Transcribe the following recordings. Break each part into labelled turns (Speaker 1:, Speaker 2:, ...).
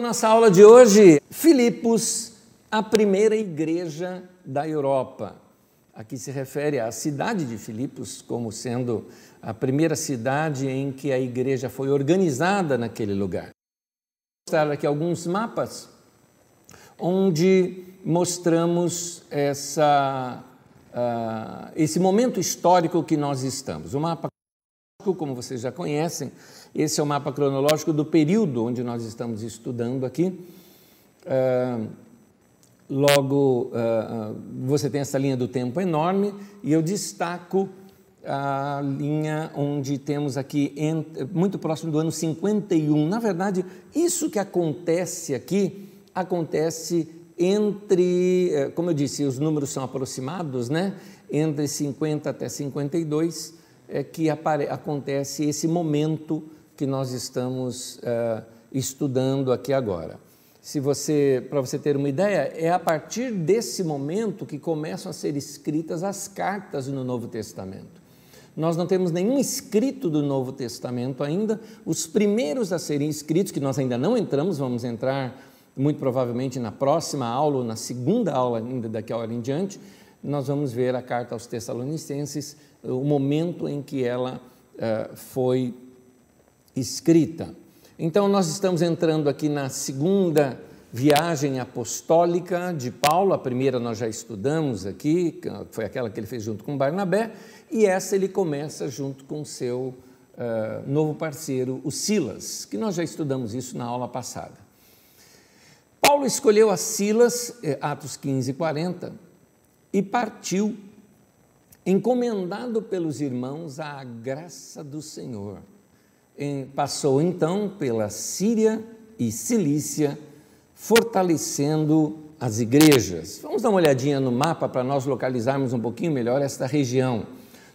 Speaker 1: Nossa aula de hoje. Filipos, a primeira igreja da Europa. Aqui se refere à cidade de Filipos como sendo a primeira cidade em que a igreja foi organizada naquele lugar. Vou mostrar aqui alguns mapas onde mostramos essa, uh, esse momento histórico que nós estamos. O mapa, como vocês já conhecem, esse é o mapa cronológico do período onde nós estamos estudando aqui. Uh, logo, uh, você tem essa linha do tempo enorme e eu destaco a linha onde temos aqui, muito próximo do ano 51. Na verdade, isso que acontece aqui, acontece entre, eh, como eu disse, os números são aproximados, né? Entre 50 até 52 é que acontece esse momento que nós estamos uh, estudando aqui agora. Se você, para você ter uma ideia, é a partir desse momento que começam a ser escritas as cartas no Novo Testamento. Nós não temos nenhum escrito do Novo Testamento ainda. Os primeiros a serem escritos, que nós ainda não entramos, vamos entrar muito provavelmente na próxima aula ou na segunda aula ainda daqui a hora em diante, nós vamos ver a carta aos Tessalonicenses, o momento em que ela uh, foi escrita. Então, nós estamos entrando aqui na segunda viagem apostólica de Paulo, a primeira nós já estudamos aqui, foi aquela que ele fez junto com Barnabé, e essa ele começa junto com seu uh, novo parceiro, o Silas, que nós já estudamos isso na aula passada. Paulo escolheu a Silas, eh, Atos 15 e 40, e partiu, encomendado pelos irmãos à graça do Senhor passou então pela Síria e Cilícia, fortalecendo as igrejas. Vamos dar uma olhadinha no mapa para nós localizarmos um pouquinho melhor esta região.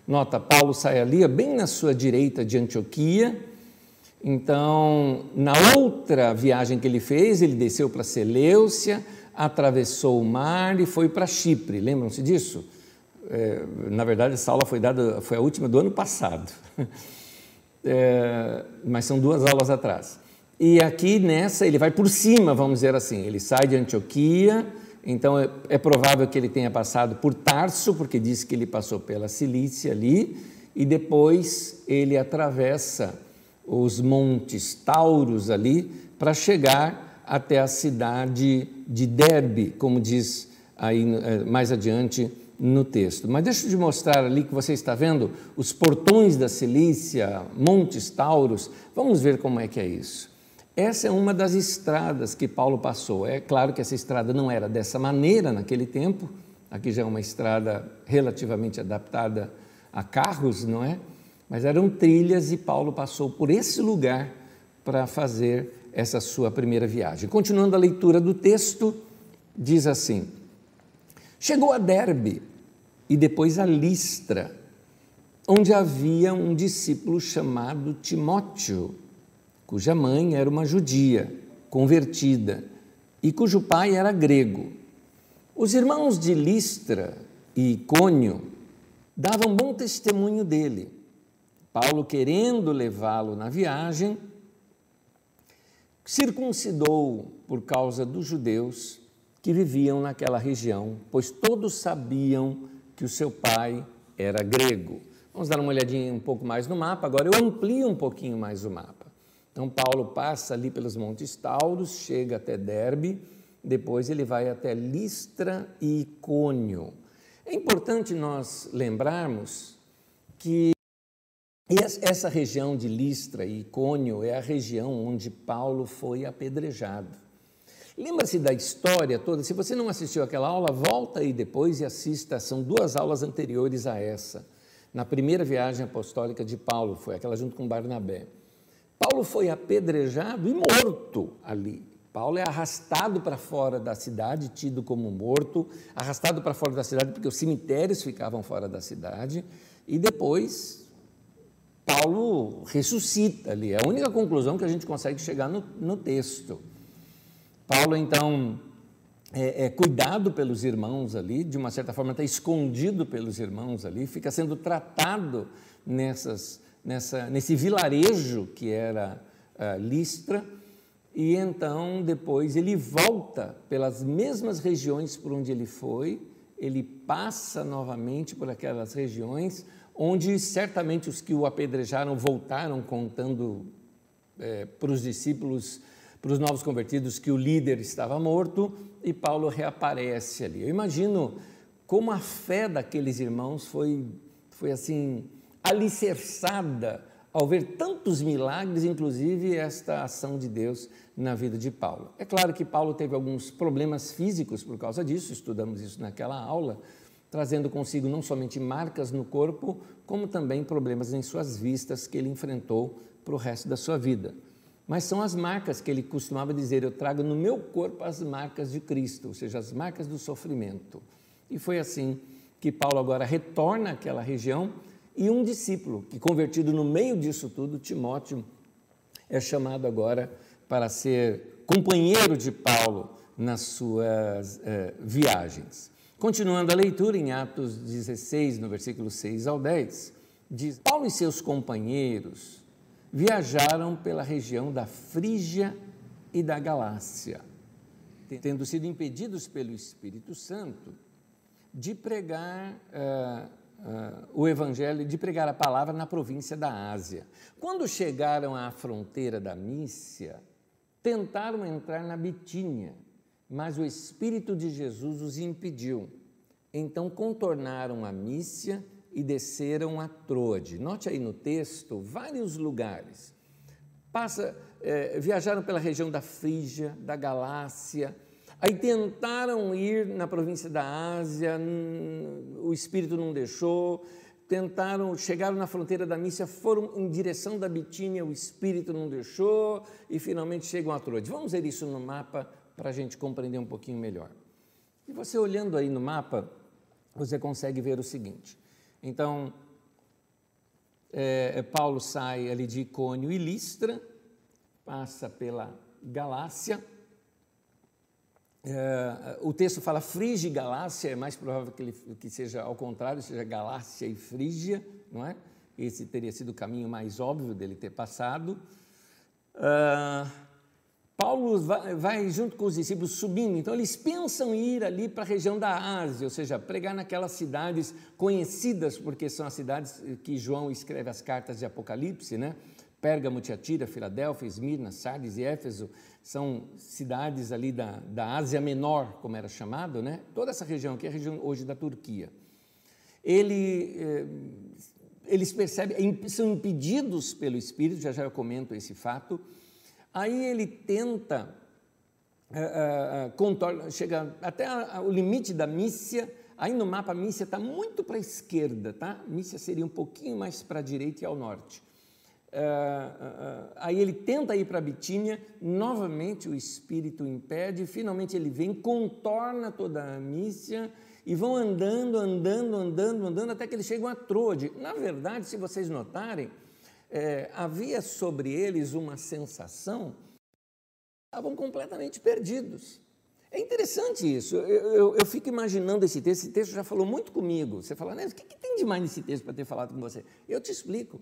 Speaker 1: Nota, Paulo sai ali, bem na sua direita de Antioquia. Então, na outra viagem que ele fez, ele desceu para Seleucia, atravessou o mar e foi para Chipre. Lembram-se disso? É, na verdade, essa aula foi dada, foi a última do ano passado. é, mas são duas aulas atrás. E aqui nessa ele vai por cima, vamos dizer assim. Ele sai de Antioquia, então é, é provável que ele tenha passado por Tarso, porque diz que ele passou pela Cilícia ali, e depois ele atravessa os montes Tauros ali para chegar até a cidade de Derbe, como diz aí é, mais adiante no texto. Mas deixa eu te mostrar ali que você está vendo os portões da Cilícia, Montes Tauros. Vamos ver como é que é isso. Essa é uma das estradas que Paulo passou. É claro que essa estrada não era dessa maneira naquele tempo. Aqui já é uma estrada relativamente adaptada a carros, não é? Mas eram trilhas e Paulo passou por esse lugar para fazer essa sua primeira viagem. Continuando a leitura do texto, diz assim: Chegou a Derbe e depois a Listra, onde havia um discípulo chamado Timóteo, cuja mãe era uma judia convertida e cujo pai era grego. Os irmãos de Listra e Icônio davam bom testemunho dele. Paulo, querendo levá-lo na viagem, circuncidou por causa dos judeus que viviam naquela região, pois todos sabiam que o seu pai era grego. Vamos dar uma olhadinha um pouco mais no mapa, agora eu amplio um pouquinho mais o mapa. Então, Paulo passa ali pelos Montes Tauros, chega até Derbe, depois ele vai até Listra e Icônio. É importante nós lembrarmos que essa região de Listra e Icônio é a região onde Paulo foi apedrejado. Lembra-se da história toda? Se você não assistiu aquela aula, volta aí depois e assista. São duas aulas anteriores a essa. Na primeira viagem apostólica de Paulo, foi aquela junto com Barnabé. Paulo foi apedrejado e morto ali. Paulo é arrastado para fora da cidade, tido como morto, arrastado para fora da cidade porque os cemitérios ficavam fora da cidade, e depois Paulo ressuscita ali. É a única conclusão que a gente consegue chegar no, no texto. Paulo, então, é, é, cuidado pelos irmãos ali, de uma certa forma está escondido pelos irmãos ali, fica sendo tratado nessas, nessa, nesse vilarejo que era uh, Listra, e então depois ele volta pelas mesmas regiões por onde ele foi, ele passa novamente por aquelas regiões onde certamente os que o apedrejaram voltaram contando é, para os discípulos, para os novos convertidos, que o líder estava morto e Paulo reaparece ali. Eu imagino como a fé daqueles irmãos foi, foi assim alicerçada ao ver tantos milagres, inclusive esta ação de Deus na vida de Paulo. É claro que Paulo teve alguns problemas físicos por causa disso, estudamos isso naquela aula, trazendo consigo não somente marcas no corpo, como também problemas em suas vistas que ele enfrentou para o resto da sua vida. Mas são as marcas que ele costumava dizer: Eu trago no meu corpo as marcas de Cristo, ou seja, as marcas do sofrimento. E foi assim que Paulo agora retorna àquela região e um discípulo, que convertido no meio disso tudo, Timóteo, é chamado agora para ser companheiro de Paulo nas suas eh, viagens. Continuando a leitura em Atos 16, no versículo 6 ao 10, diz: Paulo e seus companheiros viajaram pela região da Frígia e da Galácia, tendo sido impedidos pelo Espírito Santo de pregar uh, uh, o Evangelho, de pregar a palavra na província da Ásia. Quando chegaram à fronteira da Mícia, tentaram entrar na Bitínia, mas o Espírito de Jesus os impediu. Então contornaram a Mícia e desceram a Troade. Note aí no texto vários lugares. Passa, é, viajaram pela região da Frígia, da Galácia, aí tentaram ir na província da Ásia, o Espírito não deixou, tentaram, chegaram na fronteira da Mícia, foram em direção da Bitínia, o Espírito não deixou, e finalmente chegam a Troade. Vamos ver isso no mapa para a gente compreender um pouquinho melhor. E você olhando aí no mapa, você consegue ver o seguinte: então, é, é, Paulo sai ali de Icônio e Listra, passa pela Galácia. É, o texto fala Frígia e Galácia, é mais provável que, ele, que seja ao contrário, seja Galácia e Frígia, não é? Esse teria sido o caminho mais óbvio dele ter passado. Uh, Paulo vai, junto com os discípulos subindo, então eles pensam ir ali para a região da Ásia, ou seja, pregar naquelas cidades conhecidas, porque são as cidades que João escreve as cartas de Apocalipse, né? Pérgamo, Tiatira, Filadélfia, Esmirna, Sardes e Éfeso, são cidades ali da, da Ásia Menor, como era chamado, né? Toda essa região aqui é a região hoje da Turquia. Ele, eh, eles percebem, são impedidos pelo Espírito, já já eu comento esse fato, Aí ele tenta, uh, uh, contorna, chega até a, a, o limite da Mícia, aí no mapa a Mícia está muito para a esquerda, tá? Mícia seria um pouquinho mais para a direita e ao norte. Aí ele tenta ir para a Bitínia, novamente o espírito impede, finalmente ele vem, contorna toda a Mícia e vão andando, andando, andando, andando, até que eles chegam a Troade. Na verdade, se vocês notarem, é, havia sobre eles uma sensação, estavam completamente perdidos. É interessante isso. Eu, eu, eu, fico imaginando esse texto. Esse texto já falou muito comigo. Você fala, né? O que, que tem de mais nesse texto para ter falado com você? Eu te explico.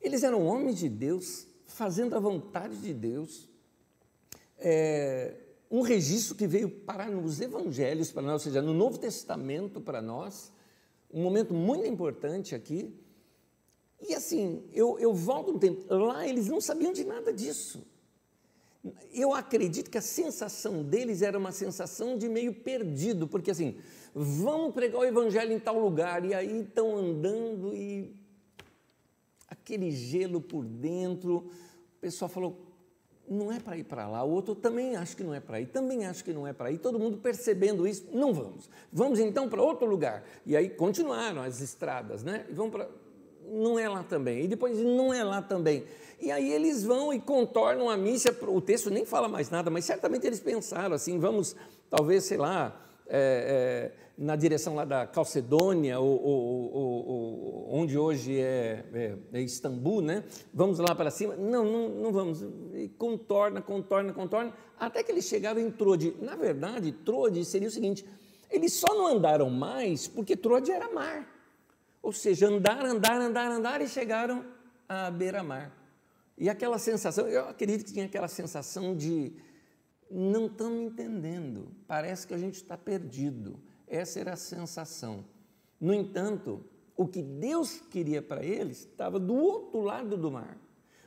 Speaker 1: Eles eram homens de Deus, fazendo a vontade de Deus. É, um registro que veio parar nos evangelhos para nós, ou seja, no Novo Testamento para nós. Um momento muito importante aqui. E assim, eu, eu volto um tempo, lá eles não sabiam de nada disso. Eu acredito que a sensação deles era uma sensação de meio perdido, porque assim, vamos pregar o evangelho em tal lugar, e aí estão andando e aquele gelo por dentro, o pessoal falou, não é para ir para lá, o outro também acho que não é para ir, também acho que não é para ir, todo mundo percebendo isso, não vamos, vamos então para outro lugar. E aí continuaram as estradas, né? E vão para não é lá também. E depois não é lá também. E aí eles vão e contornam a missa. O texto nem fala mais nada, mas certamente eles pensaram assim: vamos, talvez, sei lá, é, é, na direção lá da Calcedônia, ou, ou, ou, onde hoje é, é, é, Istambul, né? Vamos lá para cima. Não, não, não vamos. E contorna, contorna, contorna, até que eles chegaram em Trode. Na verdade, Trode seria o seguinte: eles só não andaram mais porque Trode era mar. Ou seja, andar, andar, andar, andar e chegaram à beira-mar. E aquela sensação, eu acredito que tinha aquela sensação de não estamos entendendo, parece que a gente está perdido. Essa era a sensação. No entanto, o que Deus queria para eles estava do outro lado do mar.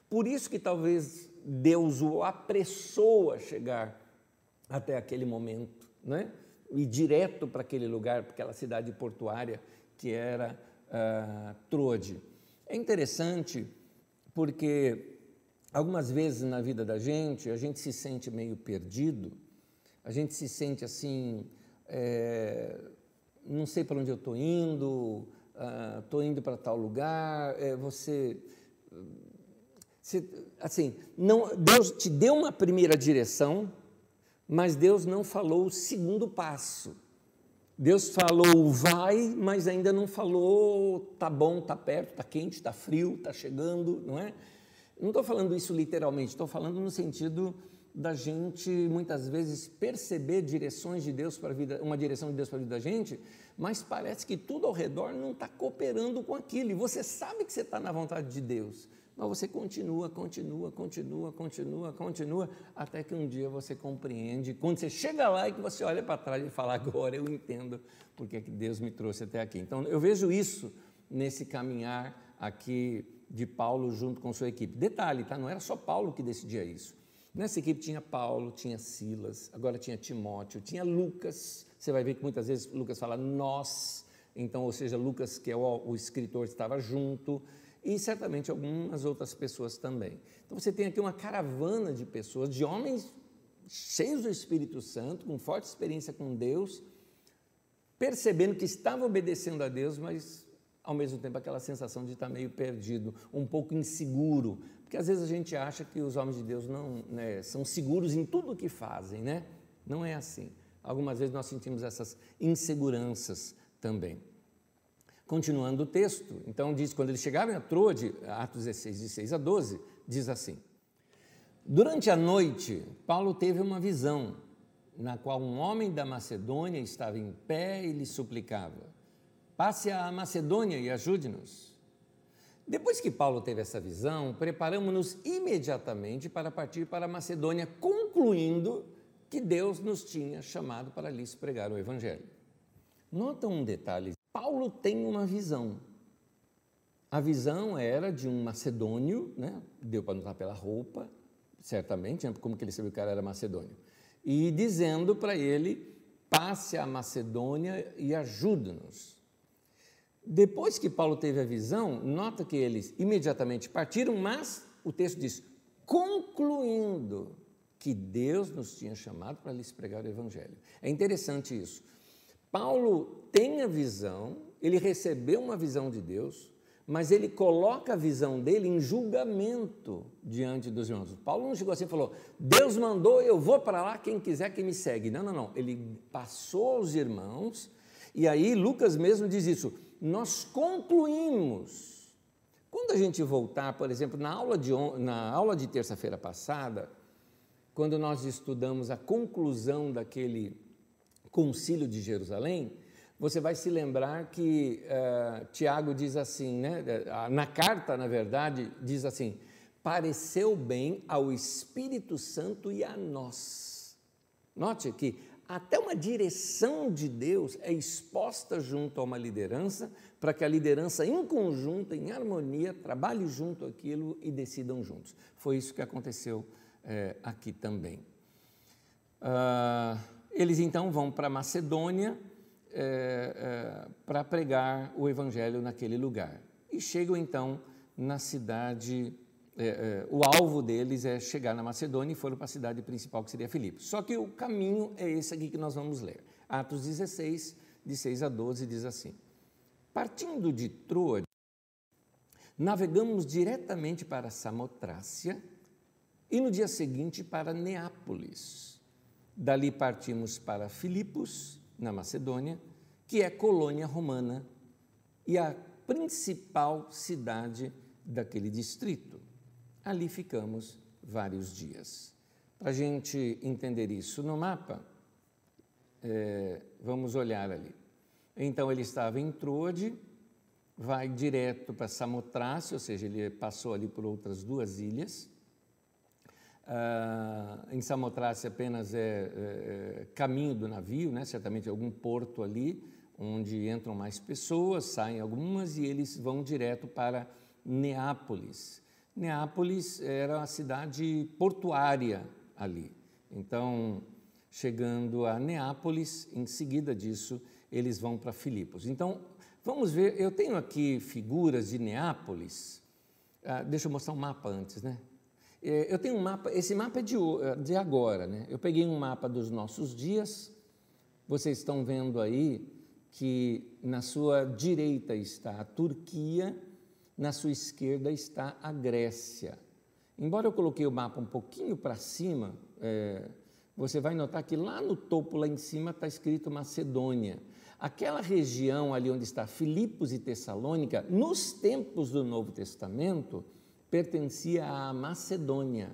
Speaker 1: Por isso que talvez Deus o apressou a chegar até aquele momento, né? e direto para aquele lugar, para aquela cidade portuária que era uh, Trode. É interessante porque algumas vezes na vida da gente a gente se sente meio perdido, a gente se sente assim, é, não sei para onde eu estou indo, estou uh, indo para tal lugar, é, você, você, assim, não, Deus te deu uma primeira direção, mas Deus não falou o segundo passo. Deus falou vai, mas ainda não falou tá bom, tá perto, tá quente, tá frio, tá chegando, não é? Não estou falando isso literalmente, estou falando no sentido da gente muitas vezes perceber direções de Deus para a vida, uma direção de Deus para a vida da gente, mas parece que tudo ao redor não está cooperando com aquilo. E você sabe que você está na vontade de Deus, mas você continua, continua, continua, continua, continua, até que um dia você compreende. Quando você chega lá e que você olha para trás e fala, agora eu entendo porque que Deus me trouxe até aqui. Então eu vejo isso nesse caminhar aqui de Paulo junto com sua equipe. Detalhe, tá? não era só Paulo que decidia isso. Nessa equipe tinha Paulo, tinha Silas, agora tinha Timóteo, tinha Lucas. Você vai ver que muitas vezes Lucas fala nós, então, ou seja, Lucas, que é o, o escritor, estava junto e certamente algumas outras pessoas também. Então você tem aqui uma caravana de pessoas, de homens cheios do Espírito Santo, com forte experiência com Deus, percebendo que estavam obedecendo a Deus, mas ao mesmo tempo aquela sensação de estar meio perdido, um pouco inseguro, porque às vezes a gente acha que os homens de Deus não né, são seguros em tudo o que fazem, né? Não é assim. Algumas vezes nós sentimos essas inseguranças também. Continuando o texto, então diz, quando eles chegaram a Trode, Atos 16, de 6 a 12, diz assim, Durante a noite, Paulo teve uma visão, na qual um homem da Macedônia estava em pé e lhe suplicava, passe à Macedônia e ajude-nos. Depois que Paulo teve essa visão, preparamos-nos imediatamente para partir para a Macedônia, concluindo que Deus nos tinha chamado para lhes pregar o Evangelho. Nota um detalhe Paulo tem uma visão. A visão era de um macedônio, né? deu para notar pela roupa, certamente, né? como que ele sabia que o cara era macedônio, e dizendo para ele, passe a Macedônia e ajude-nos. Depois que Paulo teve a visão, nota que eles imediatamente partiram, mas o texto diz, concluindo que Deus nos tinha chamado para lhes pregar o Evangelho. É interessante isso. Paulo tem a visão, ele recebeu uma visão de Deus, mas ele coloca a visão dele em julgamento diante dos irmãos. Paulo não chegou assim e falou: Deus mandou, eu vou para lá, quem quiser que me segue. Não, não, não. Ele passou aos irmãos, e aí Lucas mesmo diz isso. Nós concluímos. Quando a gente voltar, por exemplo, na aula de, na aula de terça-feira passada, quando nós estudamos a conclusão daquele concílio de Jerusalém, você vai se lembrar que uh, Tiago diz assim, né? na carta, na verdade, diz assim: pareceu bem ao Espírito Santo e a nós. Note que até uma direção de Deus é exposta junto a uma liderança, para que a liderança, em conjunto, em harmonia, trabalhe junto aquilo e decidam juntos. Foi isso que aconteceu é, aqui também. Uh, eles então vão para Macedônia é, é, para pregar o evangelho naquele lugar. E chegam então na cidade, é, o alvo deles é chegar na Macedônia e foram para a cidade principal, que seria Filipe. Só que o caminho é esse aqui que nós vamos ler. Atos 16, de 6 a 12, diz assim: Partindo de Troa, navegamos diretamente para Samotrácia e no dia seguinte para Neápolis Dali partimos para Filipos, na Macedônia, que é colônia romana e a principal cidade daquele distrito. Ali ficamos vários dias. Para a gente entender isso no mapa, é, vamos olhar ali. Então ele estava em Troade, vai direto para Samotrácia, ou seja, ele passou ali por outras duas ilhas. Uh, em Samotrácia apenas é, é, é, caminho do navio, né? certamente algum porto ali, onde entram mais pessoas, saem algumas e eles vão direto para Neápolis. Neápolis era a cidade portuária ali. Então, chegando a Neápolis, em seguida disso, eles vão para Filipos. Então, vamos ver, eu tenho aqui figuras de Neápolis. Ah, deixa eu mostrar um mapa antes, né? É, eu tenho um mapa, esse mapa é de, de agora, né? Eu peguei um mapa dos nossos dias. Vocês estão vendo aí que na sua direita está a Turquia, na sua esquerda está a Grécia. Embora eu coloquei o mapa um pouquinho para cima, é, você vai notar que lá no topo, lá em cima, está escrito Macedônia. Aquela região ali onde está Filipos e Tessalônica, nos tempos do Novo Testamento, pertencia à Macedônia.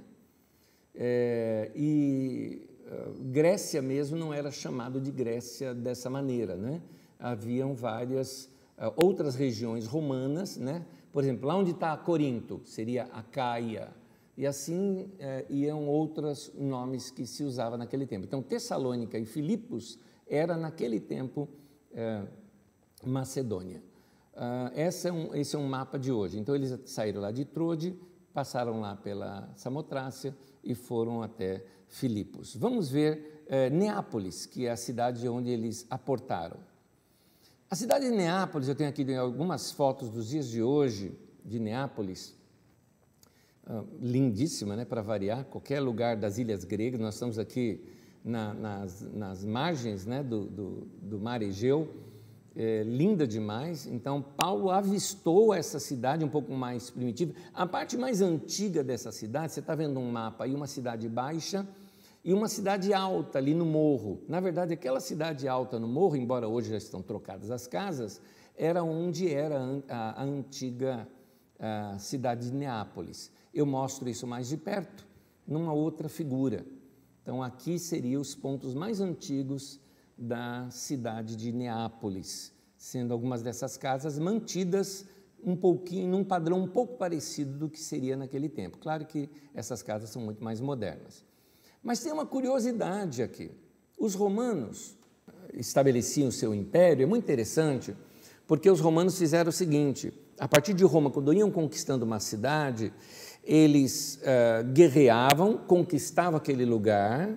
Speaker 1: É, e uh, Grécia mesmo não era chamado de Grécia dessa maneira, né? haviam várias uh, outras regiões romanas, né? por exemplo, lá onde está Corinto, seria Acaia, e assim uh, iam outros nomes que se usava naquele tempo. Então, Tessalônica e Filipos era naquele tempo Macedônia. Esse, é um, esse é um mapa de hoje. Então, eles saíram lá de Trode, passaram lá pela Samotrácia e foram até Filipos. Vamos ver Neápolis, que é a cidade onde eles aportaram. A cidade de Neápolis, eu tenho aqui algumas fotos dos dias de hoje de Neápolis, uh, lindíssima, né, para variar, qualquer lugar das ilhas gregas, nós estamos aqui na, nas, nas, margens né, do, do, do mar Egeu, é, linda demais. Então, Paulo avistou essa cidade um pouco mais primitiva. A parte mais antiga dessa cidade, você está vendo um mapa aí, uma cidade baixa, e uma cidade alta ali no morro. Na verdade, aquela cidade alta no morro, embora hoje já estão trocadas as casas, era onde era a, antiga a cidade de Neápolis. Eu mostro isso mais de perto numa outra figura. Então, aqui seriam os pontos mais antigos da cidade de Neápolis, sendo algumas dessas casas mantidas um pouquinho, num padrão um pouco parecido do que seria naquele tempo. Claro que essas casas são muito mais modernas. Mas tem uma curiosidade aqui. Os romanos estabeleciam o seu império, é muito interessante, porque os romanos fizeram o seguinte: a partir de Roma, quando iam conquistando uma cidade, eles uh, guerreavam, conquistavam aquele lugar,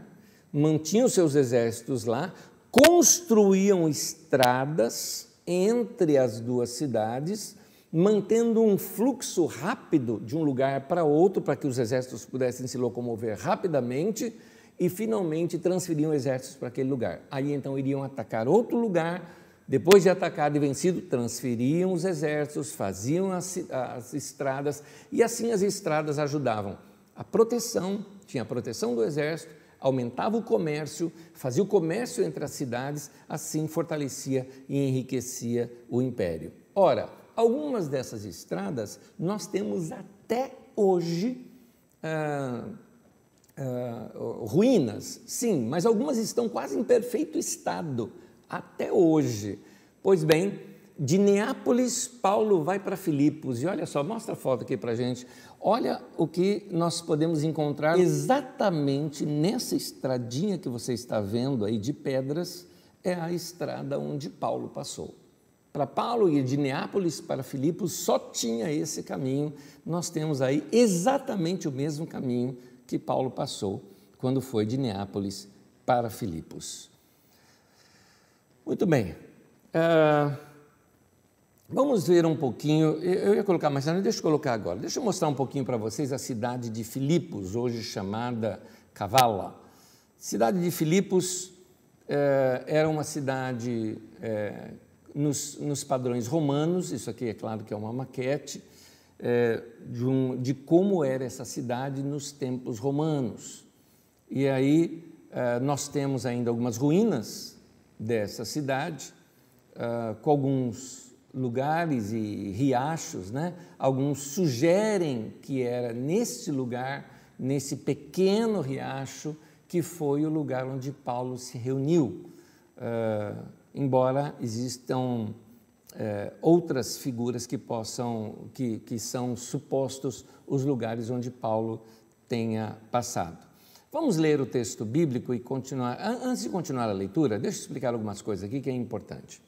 Speaker 1: mantinham seus exércitos lá, construíam estradas entre as duas cidades, mantendo um fluxo rápido de um lugar para outro, para que os exércitos pudessem se locomover rapidamente e finalmente transferiam exércitos para aquele lugar. Aí então iriam atacar outro lugar, depois de atacado e vencido, transferiam os exércitos, faziam as, as estradas e assim as estradas ajudavam a proteção, tinha a proteção do exército, aumentava o comércio, fazia o comércio entre as cidades, assim fortalecia e enriquecia o império. Ora, algumas dessas estradas nós temos até hoje ah, ah, ruínas, sim, mas algumas estão quase em perfeito estado até hoje. Pois bem, de Neápolis, Paulo vai para Filipos, e olha só, mostra a foto aqui para gente. Olha o que nós podemos encontrar exatamente nessa estradinha que você está vendo aí de pedras, é a estrada onde Paulo passou. Para Paulo ir de Neápolis para Filipos só tinha esse caminho. Nós temos aí exatamente o mesmo caminho que Paulo passou quando foi de Neápolis para Filipos. Muito bem. Uh, vamos ver um pouquinho. Eu ia colocar mais tarde, deixa eu colocar agora. Deixa eu mostrar um pouquinho para vocês a cidade de Filipos, hoje chamada Cavala. Cidade de Filipos uh, era uma cidade uh, nos, nos, padrões romanos, isso aqui é claro que é uma maquete, é, de, um, de, como era essa cidade nos tempos romanos. E aí é, nós temos ainda algumas ruínas dessa cidade, é, com alguns lugares e riachos, né? alguns sugerem que era nesse lugar, nesse pequeno riacho, que foi o lugar onde Paulo se reuniu. Uh, embora existam é, outras figuras que possam, que, que são supostos os lugares onde Paulo tenha passado. Vamos ler o texto bíblico e continuar. Antes de continuar a leitura, deixa eu explicar algumas coisas aqui que é importante.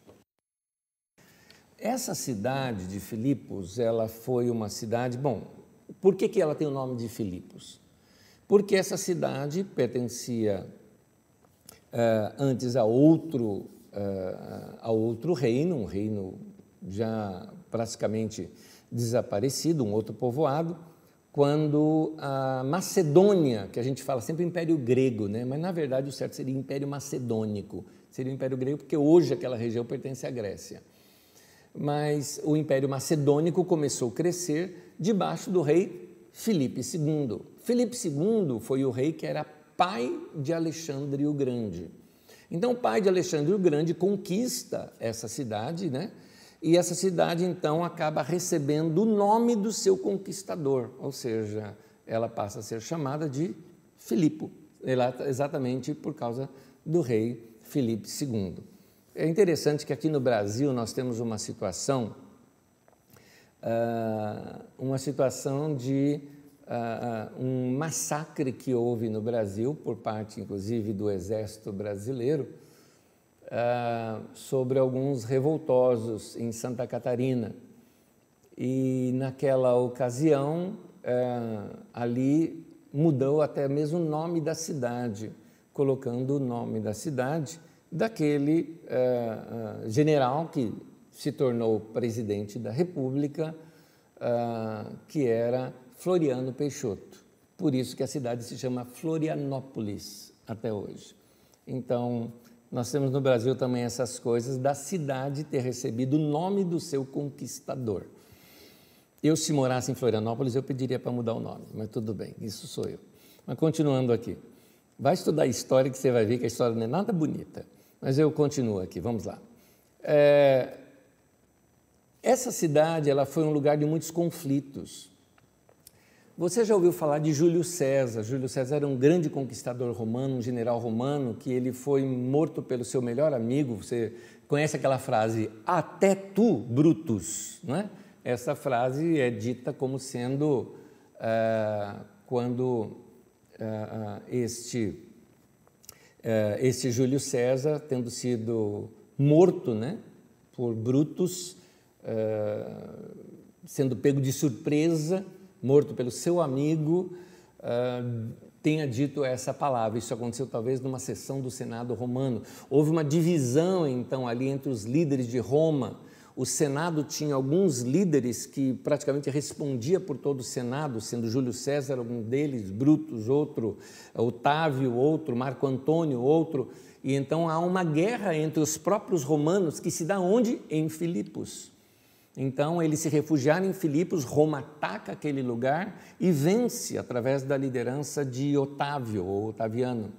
Speaker 1: Essa cidade de Filipos, ela foi uma cidade. Bom, por que, que ela tem o nome de Filipos? Porque essa cidade pertencia uh, antes a outro, uh, a outro reino, um reino já praticamente desaparecido, um outro povoado, quando a Macedônia, que a gente fala sempre Império Grego, né? mas na verdade o certo seria Império Macedônico, seria o Império Grego porque hoje aquela região pertence à Grécia mas o Império Macedônico começou a crescer debaixo do rei Filipe II. Filipe II foi o rei que era pai de Alexandre o Grande. Então, o pai de Alexandre o Grande conquista essa cidade, né? E essa cidade, então, acaba recebendo o nome do seu conquistador, ou seja, ela passa a ser chamada de Filipe, exatamente por causa do rei Filipe II. É interessante que aqui no Brasil nós temos uma situação, uh, uma situação de uh, um massacre que houve no Brasil, por parte inclusive do Exército Brasileiro, sobre alguns revoltosos em Santa Catarina. E naquela ocasião, ali mudou até mesmo o nome da cidade, colocando o nome da cidade daquele uh, uh, general que se tornou presidente da República, uh, que era Floriano Peixoto. Por isso que a cidade se chama Florianópolis até hoje. Então, nós temos no Brasil também essas coisas da cidade ter recebido o nome do seu conquistador. Eu, se morasse em Florianópolis, eu pediria para mudar o nome, mas tudo bem, isso sou eu. Mas continuando aqui, vai estudar história que você vai ver que a história não é nada bonita. Mas eu continuo aqui, vamos lá. É, essa cidade ela foi um lugar de muitos conflitos. Você já ouviu falar de Júlio César? Júlio César era um grande conquistador romano, um general romano, que ele foi morto pelo seu melhor amigo. Você conhece aquela frase, até tu, Brutus, não é? Essa frase é dita como sendo uh, quando uh, este eh, esse Júlio César tendo sido morto né, por Brutus, eh, sendo pego de surpresa, morto pelo seu amigo, eh, tenha dito essa palavra. Isso aconteceu talvez numa sessão do Senado romano. Houve uma divisão então ali entre os líderes de Roma o Senado tinha alguns líderes que praticamente respondia por todo o Senado, sendo Júlio César um deles, Brutus outro, Otávio outro, Marco Antônio outro, e então há uma guerra entre os próprios romanos que se dá onde? Em Filipos. Então eles se refugiaram em Filipos, Roma ataca aquele lugar e vence através da liderança de Otávio ou Otaviano.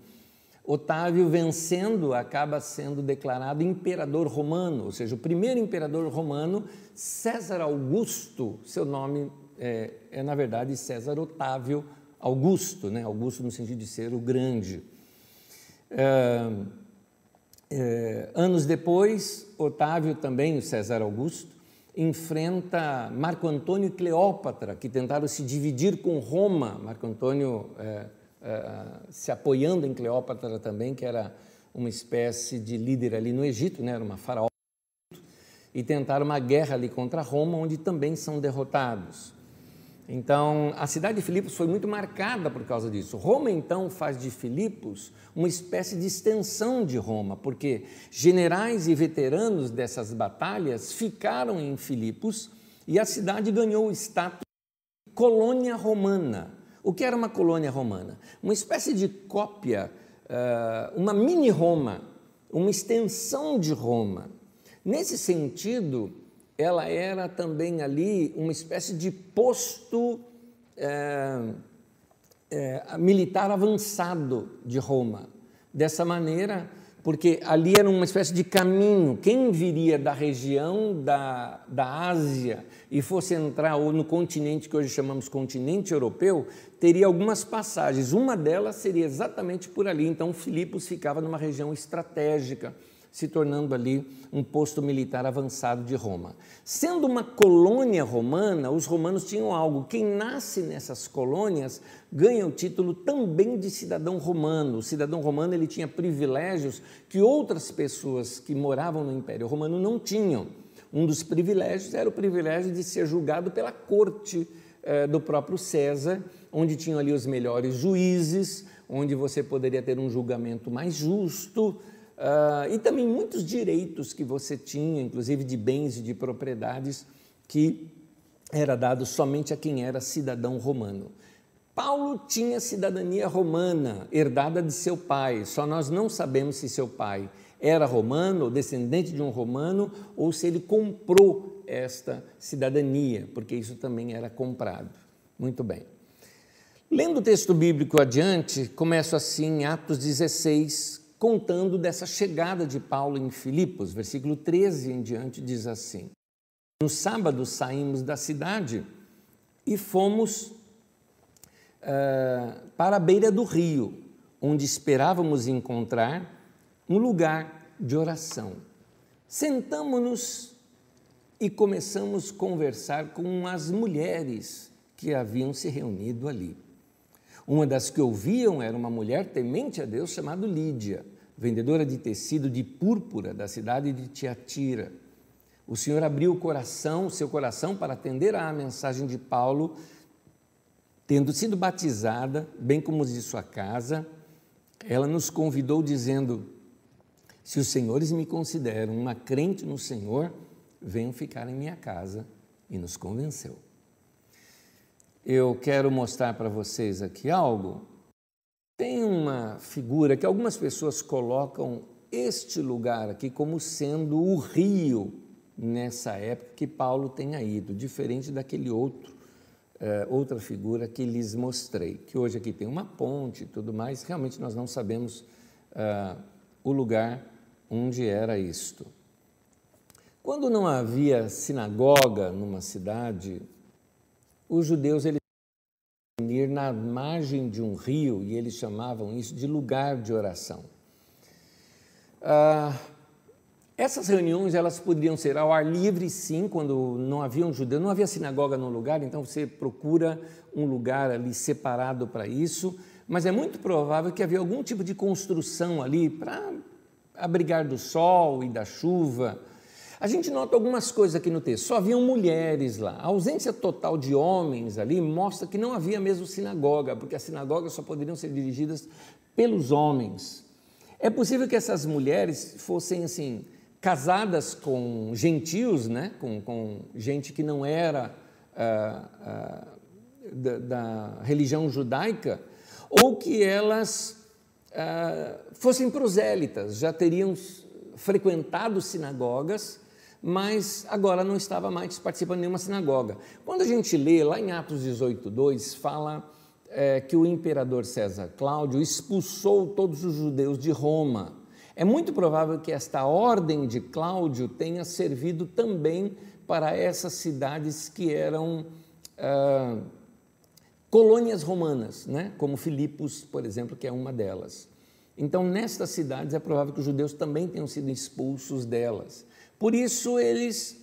Speaker 1: Otávio, vencendo, acaba sendo declarado imperador romano, ou seja, o primeiro imperador romano, César Augusto, seu nome é, é na verdade César Otávio Augusto, né? Augusto no sentido de ser o grande. É, é, anos depois, Otávio também, o César Augusto, enfrenta Marco Antônio e Cleópatra, que tentaram se dividir com Roma. Marco Antônio eh, se apoiando em Cleópatra também, que era uma espécie de líder ali no Egito, né? era uma faraó, e tentaram uma guerra ali contra Roma, onde também são derrotados. Então, a cidade de Filipos foi muito marcada por causa disso. Roma, então, faz de Filipos uma espécie de extensão de Roma, porque generais e veteranos dessas batalhas ficaram em Filipos e a cidade ganhou o status de colônia romana. O que era uma colônia romana? Uma espécie de cópia, eh, uma mini Roma, uma extensão de Roma. Nesse sentido, ela era também ali uma espécie de posto é, é, militar avançado de Roma. Dessa maneira, porque ali era uma espécie de caminho. Quem viria da região da, da Ásia e fosse entrar no continente que hoje chamamos continente europeu, teria algumas passagens. Uma delas seria exatamente por ali. Então, Filipos ficava numa região estratégica, se tornando ali um posto militar avançado de Roma. Sendo uma colônia romana, os romanos tinham algo. Quem nasce nessas colônias ganha o título também de cidadão romano. O cidadão romano ele tinha privilégios que outras pessoas que moravam no Império Romano não tinham. Um dos privilégios era o privilégio de ser julgado pela corte eh, do próprio César, onde tinham ali os melhores juízes, onde você poderia ter um julgamento mais justo, Uh, e também muitos direitos que você tinha, inclusive de bens e de propriedades, que era dado somente a quem era cidadão romano. Paulo tinha cidadania romana, herdada de seu pai, só nós não sabemos se seu pai era romano, descendente de um romano, ou se ele comprou esta cidadania, porque isso também era comprado. Muito bem. Lendo o texto bíblico adiante, começo assim em Atos 16, contando dessa chegada de Paulo em Filipos. Versículo 13 em diante diz assim: No sábado saímos da cidade e fomos uh, para a beira do rio, onde esperávamos encontrar um lugar de oração. Sentamos-nos e começamos a conversar com as mulheres que haviam se reunido ali. Uma das que ouviam era uma mulher temente a Deus chamada Lídia vendedora de tecido de púrpura da cidade de Tiatira. O Senhor abriu o coração, seu coração, para atender à mensagem de Paulo, tendo sido batizada, bem como os de sua casa, ela nos convidou dizendo: Se os senhores me consideram uma crente no Senhor, venham ficar em minha casa, e nos convenceu. Eu quero mostrar para vocês aqui algo tem uma figura que algumas pessoas colocam este lugar aqui como sendo o rio nessa época que Paulo tenha ido, diferente daquele outro, é, outra figura que lhes mostrei, que hoje aqui tem uma ponte e tudo mais, realmente nós não sabemos é, o lugar onde era isto. Quando não havia sinagoga numa cidade, os judeus eles reunir na margem de um rio e eles chamavam isso de lugar de oração. Ah, essas reuniões elas poderiam ser ao ar livre, sim, quando não havia um judeu, não havia sinagoga no lugar, então você procura um lugar ali separado para isso, mas é muito provável que havia algum tipo de construção ali para abrigar do sol e da chuva. A gente nota algumas coisas aqui no texto. Só haviam mulheres lá. A ausência total de homens ali mostra que não havia mesmo sinagoga, porque as sinagogas só poderiam ser dirigidas pelos homens. É possível que essas mulheres fossem assim casadas com gentios, né? com, com gente que não era ah, ah, da, da, religião judaica, ou que elas ah, fossem prosélitas, já teriam frequentado sinagogas mas agora não estava mais participando de nenhuma sinagoga. Quando a gente lê lá em Atos 18, 2, fala é, que o imperador César Cláudio expulsou todos os judeus de Roma. É muito provável que esta ordem de Cláudio tenha servido também para essas cidades que eram ah, colônias romanas, né? como Filipos, por exemplo, que é uma delas. Então, nestas cidades é provável que os judeus também tenham sido expulsos delas. Por isso eles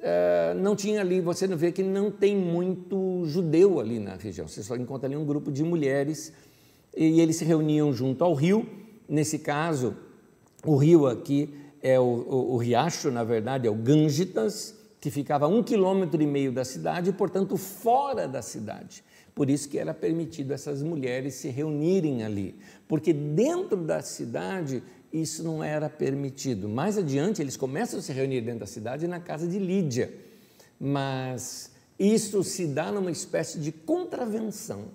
Speaker 1: uh, não tinham ali, você vê que não tem muito judeu ali na região, você só encontra ali um grupo de mulheres e eles se reuniam junto ao rio. Nesse caso, o rio aqui é o, o, o riacho, na verdade, é o Gângitas, que ficava a um quilômetro e meio da cidade, portanto, fora da cidade. Por isso que era permitido essas mulheres se reunirem ali, porque dentro da cidade isso não era permitido. Mais adiante, eles começam a se reunir dentro da cidade na casa de Lídia, mas isso se dá numa espécie de contravenção,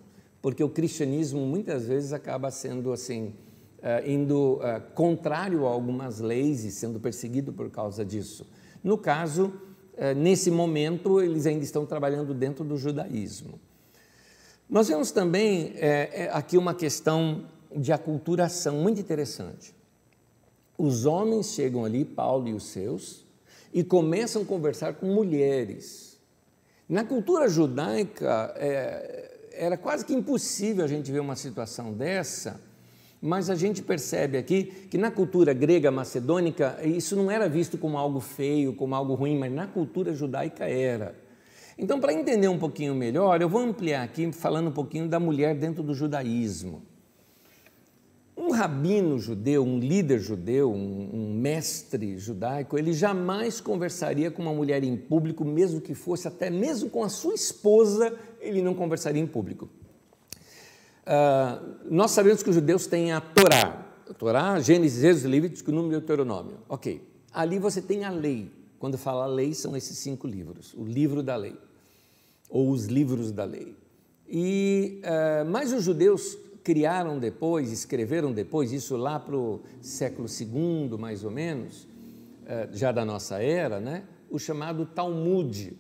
Speaker 1: porque o cristianismo muitas vezes acaba sendo assim, uh, indo uh, contrário a algumas leis e sendo perseguido por causa disso. No caso, uh, nesse momento, eles ainda estão trabalhando dentro do judaísmo. Nós vemos também aqui uma questão de aculturação muito interessante os homens chegam ali, Paulo e os seus, e começam a conversar com mulheres. Na cultura judaica, é, era quase que impossível a gente ver uma situação dessa, Mas a gente percebe aqui que na cultura grega macedônica isso não era visto como algo feio, como algo ruim, mas na cultura judaica era. Então, para entender um pouquinho melhor, eu vou ampliar aqui falando um pouquinho da mulher dentro do judaísmo. Um rabino judeu, um líder judeu, um, um, mestre judaico, ele jamais conversaria com uma mulher em público, mesmo que fosse até mesmo com a sua esposa, ele não conversaria em público. Uh, nós sabemos que os judeus têm a Torá, a Torá, Gênesis, Êxodo, Levítico, Número e Deuteronômio. Ok. Ali você tem a lei. Quando fala lei, são esses cinco livros, o livro da lei, ou os livros da lei. E, uh, mas os judeus criaram depois, escreveram depois, isso lá para o século II, mais ou menos, uh, já da nossa era, né? o chamado Talmud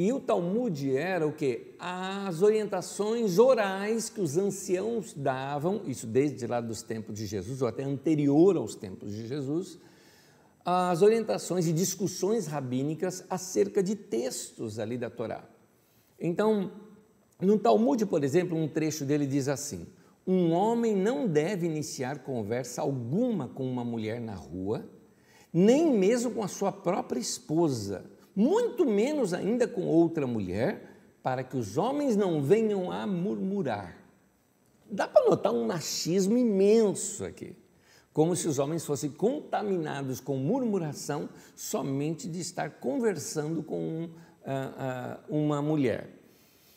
Speaker 1: e o Talmud era o que? As orientações orais que os anciãos davam, isso desde lá dos tempos de Jesus, ou até anterior aos tempos de Jesus, as orientações e discussões rabínicas acerca de textos ali da Torá. Então, no Talmud, por exemplo, um trecho dele diz assim: Um homem não deve iniciar conversa alguma com uma mulher na rua, nem mesmo com a sua própria esposa muito menos ainda com outra mulher, para que os homens não venham a murmurar. Dá para notar um machismo imenso aqui, como se os homens fossem contaminados com murmuração somente de estar conversando com uh, uma mulher.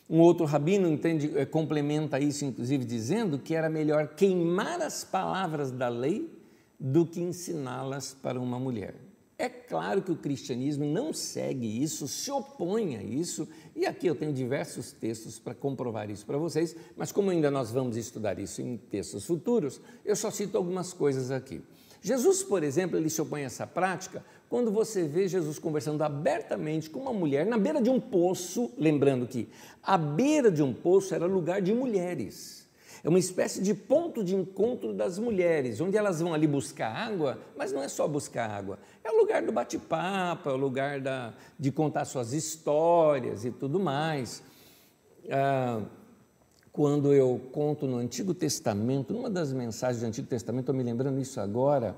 Speaker 1: Um outro rabino entende, eh, complementa isso, inclusive, dizendo que era melhor queimar as palavras da lei do que ensiná-las para uma mulher. É claro que o cristianismo não segue isso, se opõe a isso, e aqui eu tenho diversos textos para comprovar isso para vocês, mas como ainda nós vamos estudar isso em textos futuros, eu só cito algumas coisas aqui. Jesus, por exemplo, ele se opõe a essa prática quando você vê Jesus conversando abertamente com uma mulher na beira de um poço, lembrando que a beira de um poço era lugar de mulheres. É uma espécie de ponto de encontro das mulheres, onde elas vão ali buscar água, mas não é só buscar água, é o lugar do bate-papo, é o lugar da, de contar suas histórias e tudo mais. Ah, quando eu conto no Antigo Testamento, numa das mensagens do Antigo Testamento, estou me lembrando isso agora,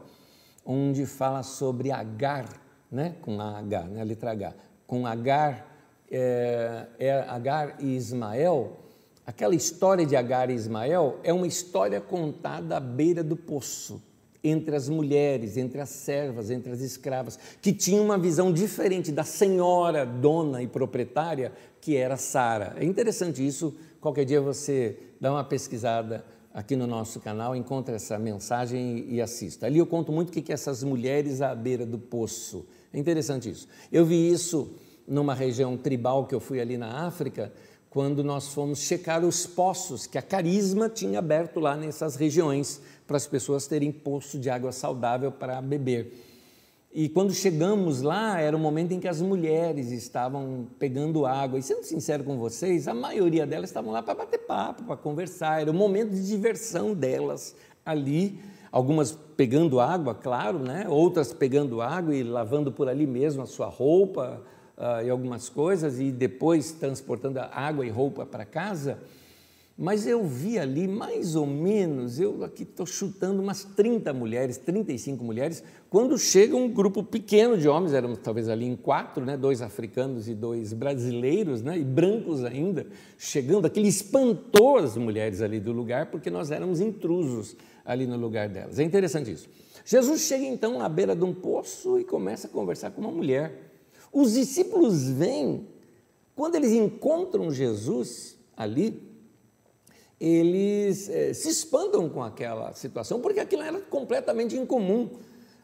Speaker 1: onde fala sobre Agar, né? com a H, né? a letra H, com Agar, é, é Agar e Ismael, Aquela história de Agar e Ismael é uma história contada à beira do poço, entre as mulheres, entre as servas, entre as escravas, que tinham uma visão diferente da senhora, dona e proprietária, que era Sara. É interessante isso, qualquer dia você dá uma pesquisada aqui no nosso canal, encontra essa mensagem e assista. Ali eu conto muito o que é essas mulheres à beira do poço. É interessante isso. Eu vi isso numa região tribal que eu fui ali na África, quando nós fomos checar os poços que a Carisma tinha aberto lá nessas regiões para as pessoas terem poço de água saudável para beber. E quando chegamos lá, era o momento em que as mulheres estavam pegando água. E sendo sincero com vocês, a maioria delas estavam lá para bater papo, para conversar. Era o momento de diversão delas ali. Algumas pegando água, claro, né? outras pegando água e lavando por ali mesmo a sua roupa, uh, e algumas coisas e depois transportando água e roupa para casa, mas eu vi ali mais ou menos, eu aqui estou chutando umas 30 mulheres, 35 mulheres, quando chega um grupo pequeno de homens, éramos talvez ali em quatro, né, dois africanos e dois brasileiros, né, e brancos ainda, chegando, aquele espantou as mulheres ali do lugar, porque nós éramos intrusos ali no lugar delas. É interessante isso. Jesus chega então à beira de um poço e começa a conversar com uma mulher. Os discípulos vêm, quando eles encontram Jesus ali, eles é, se espantam com aquela situação, porque aquilo era completamente incomum.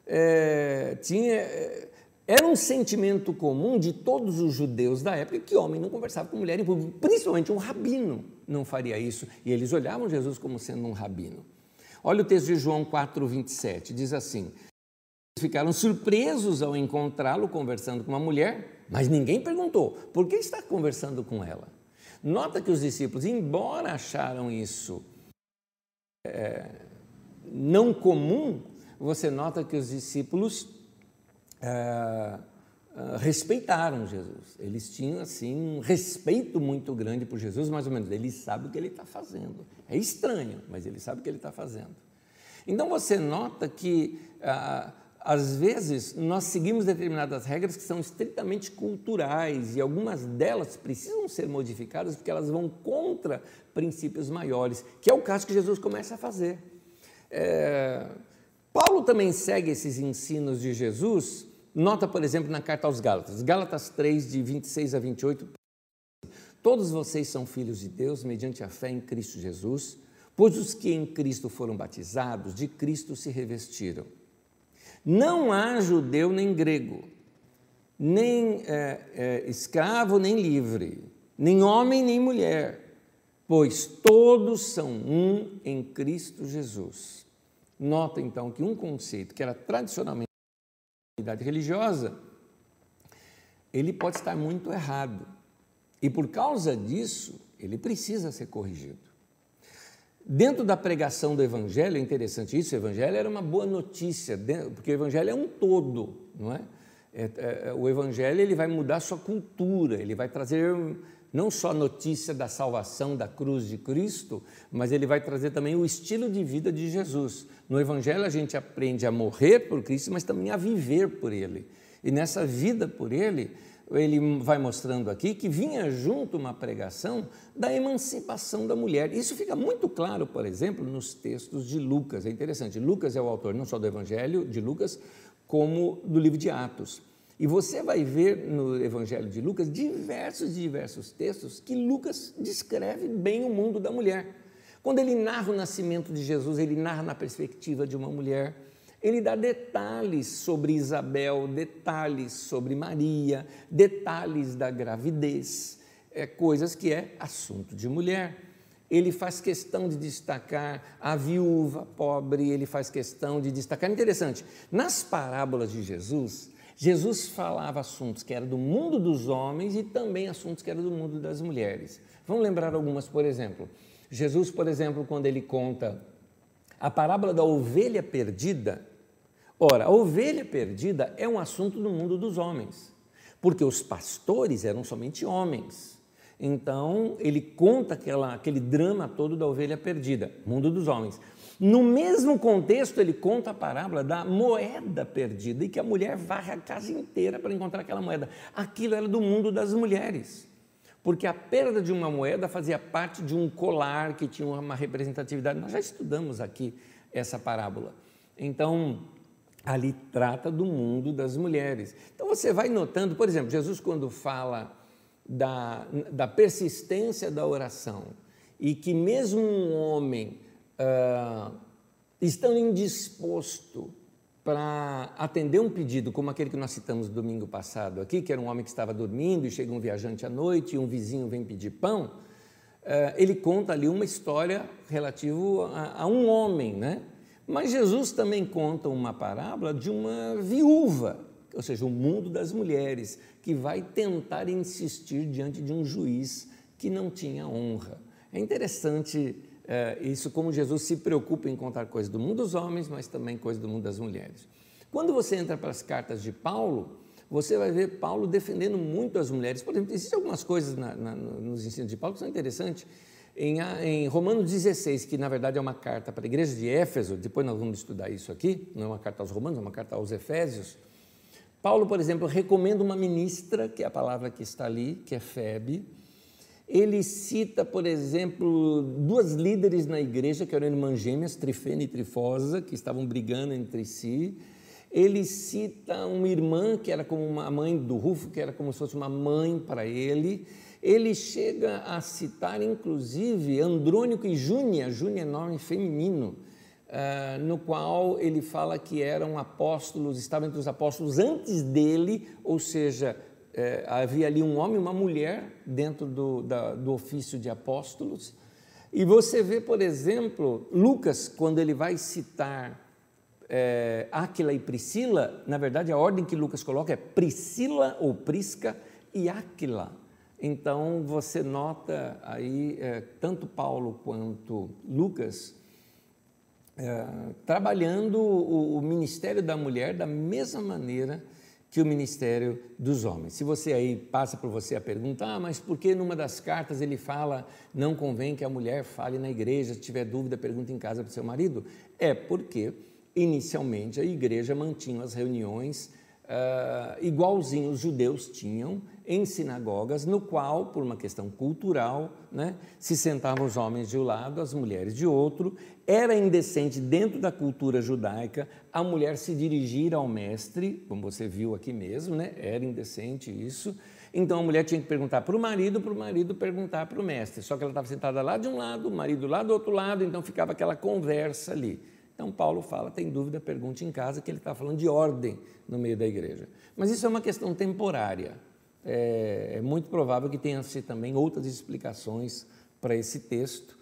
Speaker 1: É, tinha, é, era um sentimento comum de todos os judeus da época que homem não conversava com mulher em público, principalmente um rabino não faria isso, e eles olhavam Jesus como sendo um rabino. Olha o texto de João 4, 27, diz assim: ficaram surpresos ao encontrá-lo conversando com uma mulher, mas ninguém perguntou por que está conversando com ela. Nota que os discípulos, embora acharam isso é, não comum, você nota que os discípulos é, é, respeitaram Jesus. Eles tinham assim um respeito muito grande por Jesus, mais ou menos. Ele sabe o que ele está fazendo. É estranho, mas ele sabe o que ele está fazendo. Então você nota que, ah, às vezes, nós seguimos determinadas regras que são estritamente culturais e algumas delas precisam ser modificadas porque elas vão contra princípios maiores, que é o caso que Jesus começa a fazer. É, Paulo também segue esses ensinos de Jesus. Nota, por exemplo, na carta aos Gálatas, Gálatas 3, de 26 a 28. Todos vocês são filhos de Deus mediante a fé em Cristo Jesus, pois os que em Cristo foram batizados, de Cristo se revestiram. Não há judeu nem grego, nem é, é, escravo nem livre, nem homem nem mulher, pois todos são um em Cristo Jesus. Nota então que um conceito que era tradicionalmente comunidade religiosa, ele pode estar muito errado. E por causa disso, ele precisa ser corrigido. Dentro da pregação do Evangelho, é interessante isso, o Evangelho era uma boa notícia, porque o Evangelho é um todo, não é? é, é o Evangelho ele vai mudar sua cultura, ele vai trazer não só a notícia da salvação da cruz de Cristo, mas ele vai trazer também o estilo de vida de Jesus. No Evangelho a gente aprende a morrer por Cristo, mas também a viver por Ele. E nessa vida por Ele, ele vai mostrando aqui que vinha junto uma pregação da emancipação da mulher. Isso fica muito claro, por exemplo, nos textos de Lucas. É interessante, Lucas é o autor não só do Evangelho de Lucas, como do livro de Atos. E você vai ver no Evangelho de Lucas diversos e diversos textos que Lucas descreve bem o mundo da mulher. Quando ele narra o nascimento de Jesus, ele narra na perspectiva de uma mulher. Ele dá detalhes sobre Isabel, detalhes sobre Maria, detalhes da gravidez, é, coisas que é assunto de mulher. Ele faz questão de destacar a viúva pobre, ele faz questão de destacar. Interessante, nas parábolas de Jesus, Jesus falava assuntos que eram do mundo dos homens e também assuntos que eram do mundo das mulheres. Vamos lembrar algumas, por exemplo. Jesus, por exemplo, quando ele conta a parábola da ovelha perdida. Ora, a ovelha perdida é um assunto do mundo dos homens, porque os pastores eram somente homens. Então, ele conta aquela, aquele drama todo da ovelha perdida, mundo dos homens. No mesmo contexto, ele conta a parábola da moeda perdida e que a mulher varre a casa inteira para encontrar aquela moeda. Aquilo era do mundo das mulheres, porque a perda de uma moeda fazia parte de um colar que tinha uma representatividade. Nós já estudamos aqui essa parábola. Então, ali trata do mundo das mulheres. Então, você vai notando, por exemplo, Jesus, quando fala da, da persistência da oração e que mesmo um homem uh, estão indisposto para atender um pedido, como aquele que nós citamos domingo passado aqui, que era um homem que estava dormindo e chega um viajante à noite e um vizinho vem pedir pão, uh, ele conta ali uma história relativa a, a um homem, né? Mas Jesus também conta uma parábola de uma viúva, ou seja, o mundo das mulheres, que vai tentar insistir diante de um juiz que não tinha honra. É interessante é, isso como Jesus se preocupa em contar coisas do mundo dos homens, mas também coisas do mundo das mulheres. Quando você entra para as cartas de Paulo, você vai ver Paulo defendendo muito as mulheres. Por exemplo, existem algumas coisas na, na, nos ensinos de Paulo que são interessantes. Em, em, Romanos 16, que na verdade é uma carta para a igreja de Éfeso, depois nós vamos estudar isso aqui, não é uma carta aos Romanos, é uma carta aos Efésios. Paulo, por exemplo, recomenda uma ministra, que é a palavra que está ali, que é Febe, ele cita, por exemplo, duas líderes na igreja, que eram irmãs gêmeas, Trifena e Trifosa, que estavam brigando entre si. Ele cita uma irmã que era como uma mãe do Rufo, que era como se fosse uma mãe para ele. Ele chega a citar, inclusive, Andrônico e Júnia, Júnia é nome feminino, uh, no qual ele fala que eram apóstolos, estavam entre os apóstolos antes dele, ou seja, é, havia ali um homem e uma mulher dentro do, da, do ofício de apóstolos. E você vê, por exemplo, Lucas, quando ele vai citar é, Áquila e Priscila, na verdade a ordem que Lucas coloca é Priscila ou Prisca e Áquila. Então você nota aí, é, tanto Paulo quanto Lucas, é, trabalhando o, o ministério da mulher da mesma maneira que o ministério dos homens. Se você aí passa por você a pergunta, ah, mas por que numa das cartas ele fala não convém que a mulher fale na igreja, se tiver dúvida, pergunta em casa para o seu marido? É porque, inicialmente, a igreja mantinha as reuniões uh, igualzinho os judeus tinham em sinagogas, no qual, por uma questão cultural, né, se sentavam os homens de um lado, as mulheres de outro. Era indecente, dentro da cultura judaica, a mulher se dirigir ao mestre, como você viu aqui mesmo, né, era indecente isso. Então a mulher tinha que perguntar para o marido, para o marido perguntar para o mestre. Só que ela estava sentada lá de um lado, o marido lá do outro lado, então ficava aquela conversa ali. Então Paulo fala, tem dúvida, pergunte em casa, que ele está falando de ordem no meio da igreja. Mas isso é uma questão temporária. É, é muito provável que tenha-se também outras explicações para esse texto,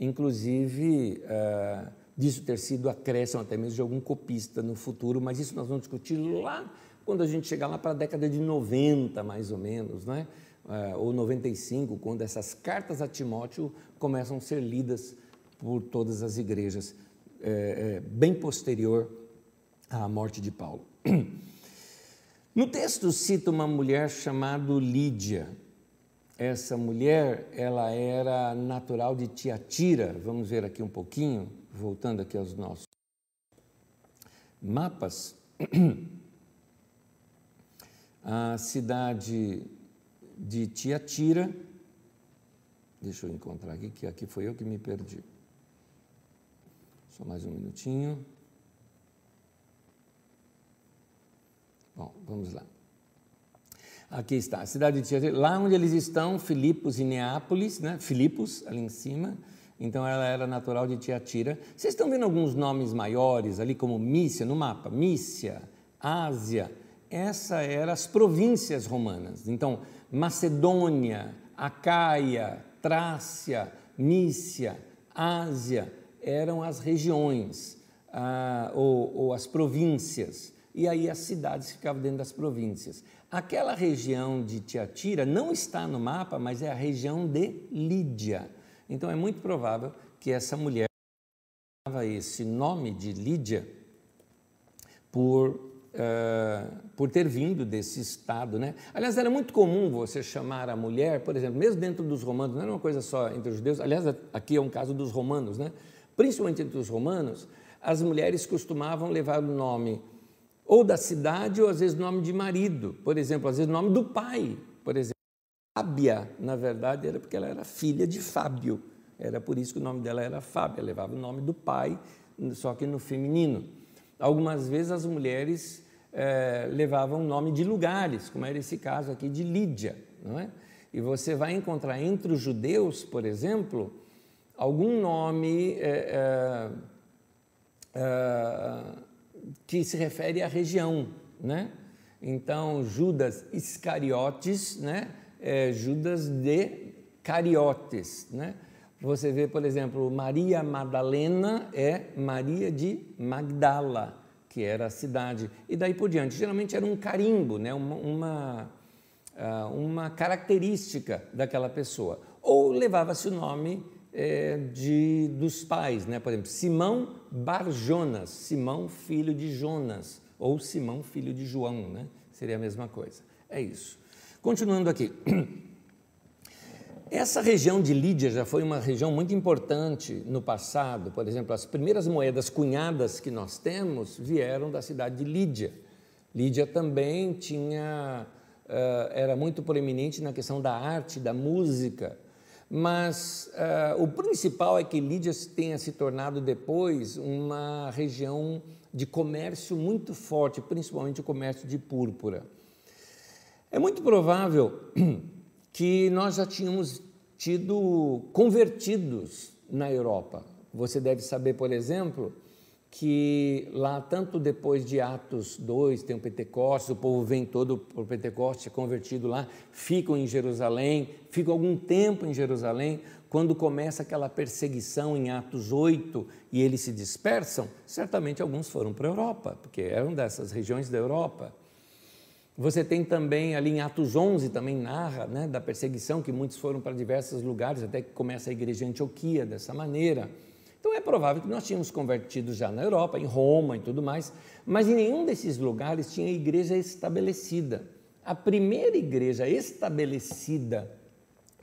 Speaker 1: inclusive uh, disso ter sido acréscimo até mesmo de algum copista no futuro, mas isso nós vamos discutir lá quando a gente chegar lá para a década de 90, mais ou menos, né? Uh, ou 95, quando essas cartas a Timóteo começam a ser lidas por todas as igrejas é, é, bem posterior à morte de Paulo. No texto cita uma mulher chamada Lídia. Essa mulher, ela era natural de Tiatira. Vamos ver aqui um pouquinho, voltando aqui aos nossos mapas. A cidade de Tiatira, deixa eu encontrar aqui, que aqui foi eu que me perdi. Só mais um minutinho. Bom, vamos lá. Aqui está, a cidade de Tiatira, lá onde eles estão, Filipos e Neápolis, né? Filipos, ali em cima. Então ela era natural de Tiatira. Vocês estão vendo alguns nomes maiores ali, como Mícia, no mapa? Mícia, Ásia. Essa eram as províncias romanas. Então, Macedônia, Acaia, Trácia, Mícia, Ásia, eram as regiões ah, ou, ou as províncias, e aí as cidades ficavam dentro das províncias. Aquela região de Tiatira não está no mapa, mas é a região de Lídia. Então é muito provável que essa mulher dava esse nome de Lídia por, uh, por ter vindo desse estado. Né? Aliás, era muito comum você chamar a mulher, por exemplo, mesmo dentro dos romanos, não era uma coisa só entre os judeus, aliás, aqui é um caso dos romanos, né? principalmente entre os romanos, as mulheres costumavam levar o nome ou da cidade ou às vezes nome de marido, por exemplo, às vezes nome do pai, por exemplo. Fábia, na verdade, era porque ela era filha de Fábio, era por isso que o nome dela era Fábia, levava o nome do pai, só que no feminino. Algumas vezes as mulheres é, levavam o nome de lugares, como era esse caso aqui de Lídia, não é? E você vai encontrar entre os judeus, por exemplo, algum nome é, é, que se refere à região, né? Então, Judas Iscariotes, né? É Judas de Cariotes, né? Você vê, por exemplo, Maria Madalena é Maria de Magdala, que era a cidade, e daí por diante. Geralmente era um carimbo, né? uma, uma, ah, uma característica daquela pessoa. Ou levava-se o nome é, de, dos pais, né? por exemplo, Simão Bar Jonas, Simão filho de Jonas, ou Simão filho de João, né? seria a mesma coisa. É isso. Continuando aqui. Essa região de Lídia já foi uma região muito importante no passado. Por exemplo, as primeiras moedas cunhadas que nós temos vieram da cidade de Lídia. Lídia também tinha, uh, era muito proeminente na questão da arte, da música. Mas uh, o principal é que Lídia tenha se tornado depois uma região de comércio muito forte, principalmente o comércio de púrpura. É muito provável que nós já tínhamos tido convertidos na Europa. Você deve saber, por exemplo, que lá, tanto depois de Atos 2, tem o Pentecostes, o povo vem todo por Pentecostes, é convertido lá, ficam em Jerusalém, ficam algum tempo em Jerusalém, quando começa aquela perseguição em Atos 8 e eles se dispersam, certamente alguns foram para a Europa, porque eram dessas regiões da Europa. Você tem também ali em Atos 11, também narra né, da perseguição, que muitos foram para diversos lugares, até que começa a igreja Antioquia dessa maneira. Então é provável que nós tínhamos convertido já na Europa, em Roma e tudo mais, mas em nenhum desses lugares tinha igreja estabelecida. A primeira igreja estabelecida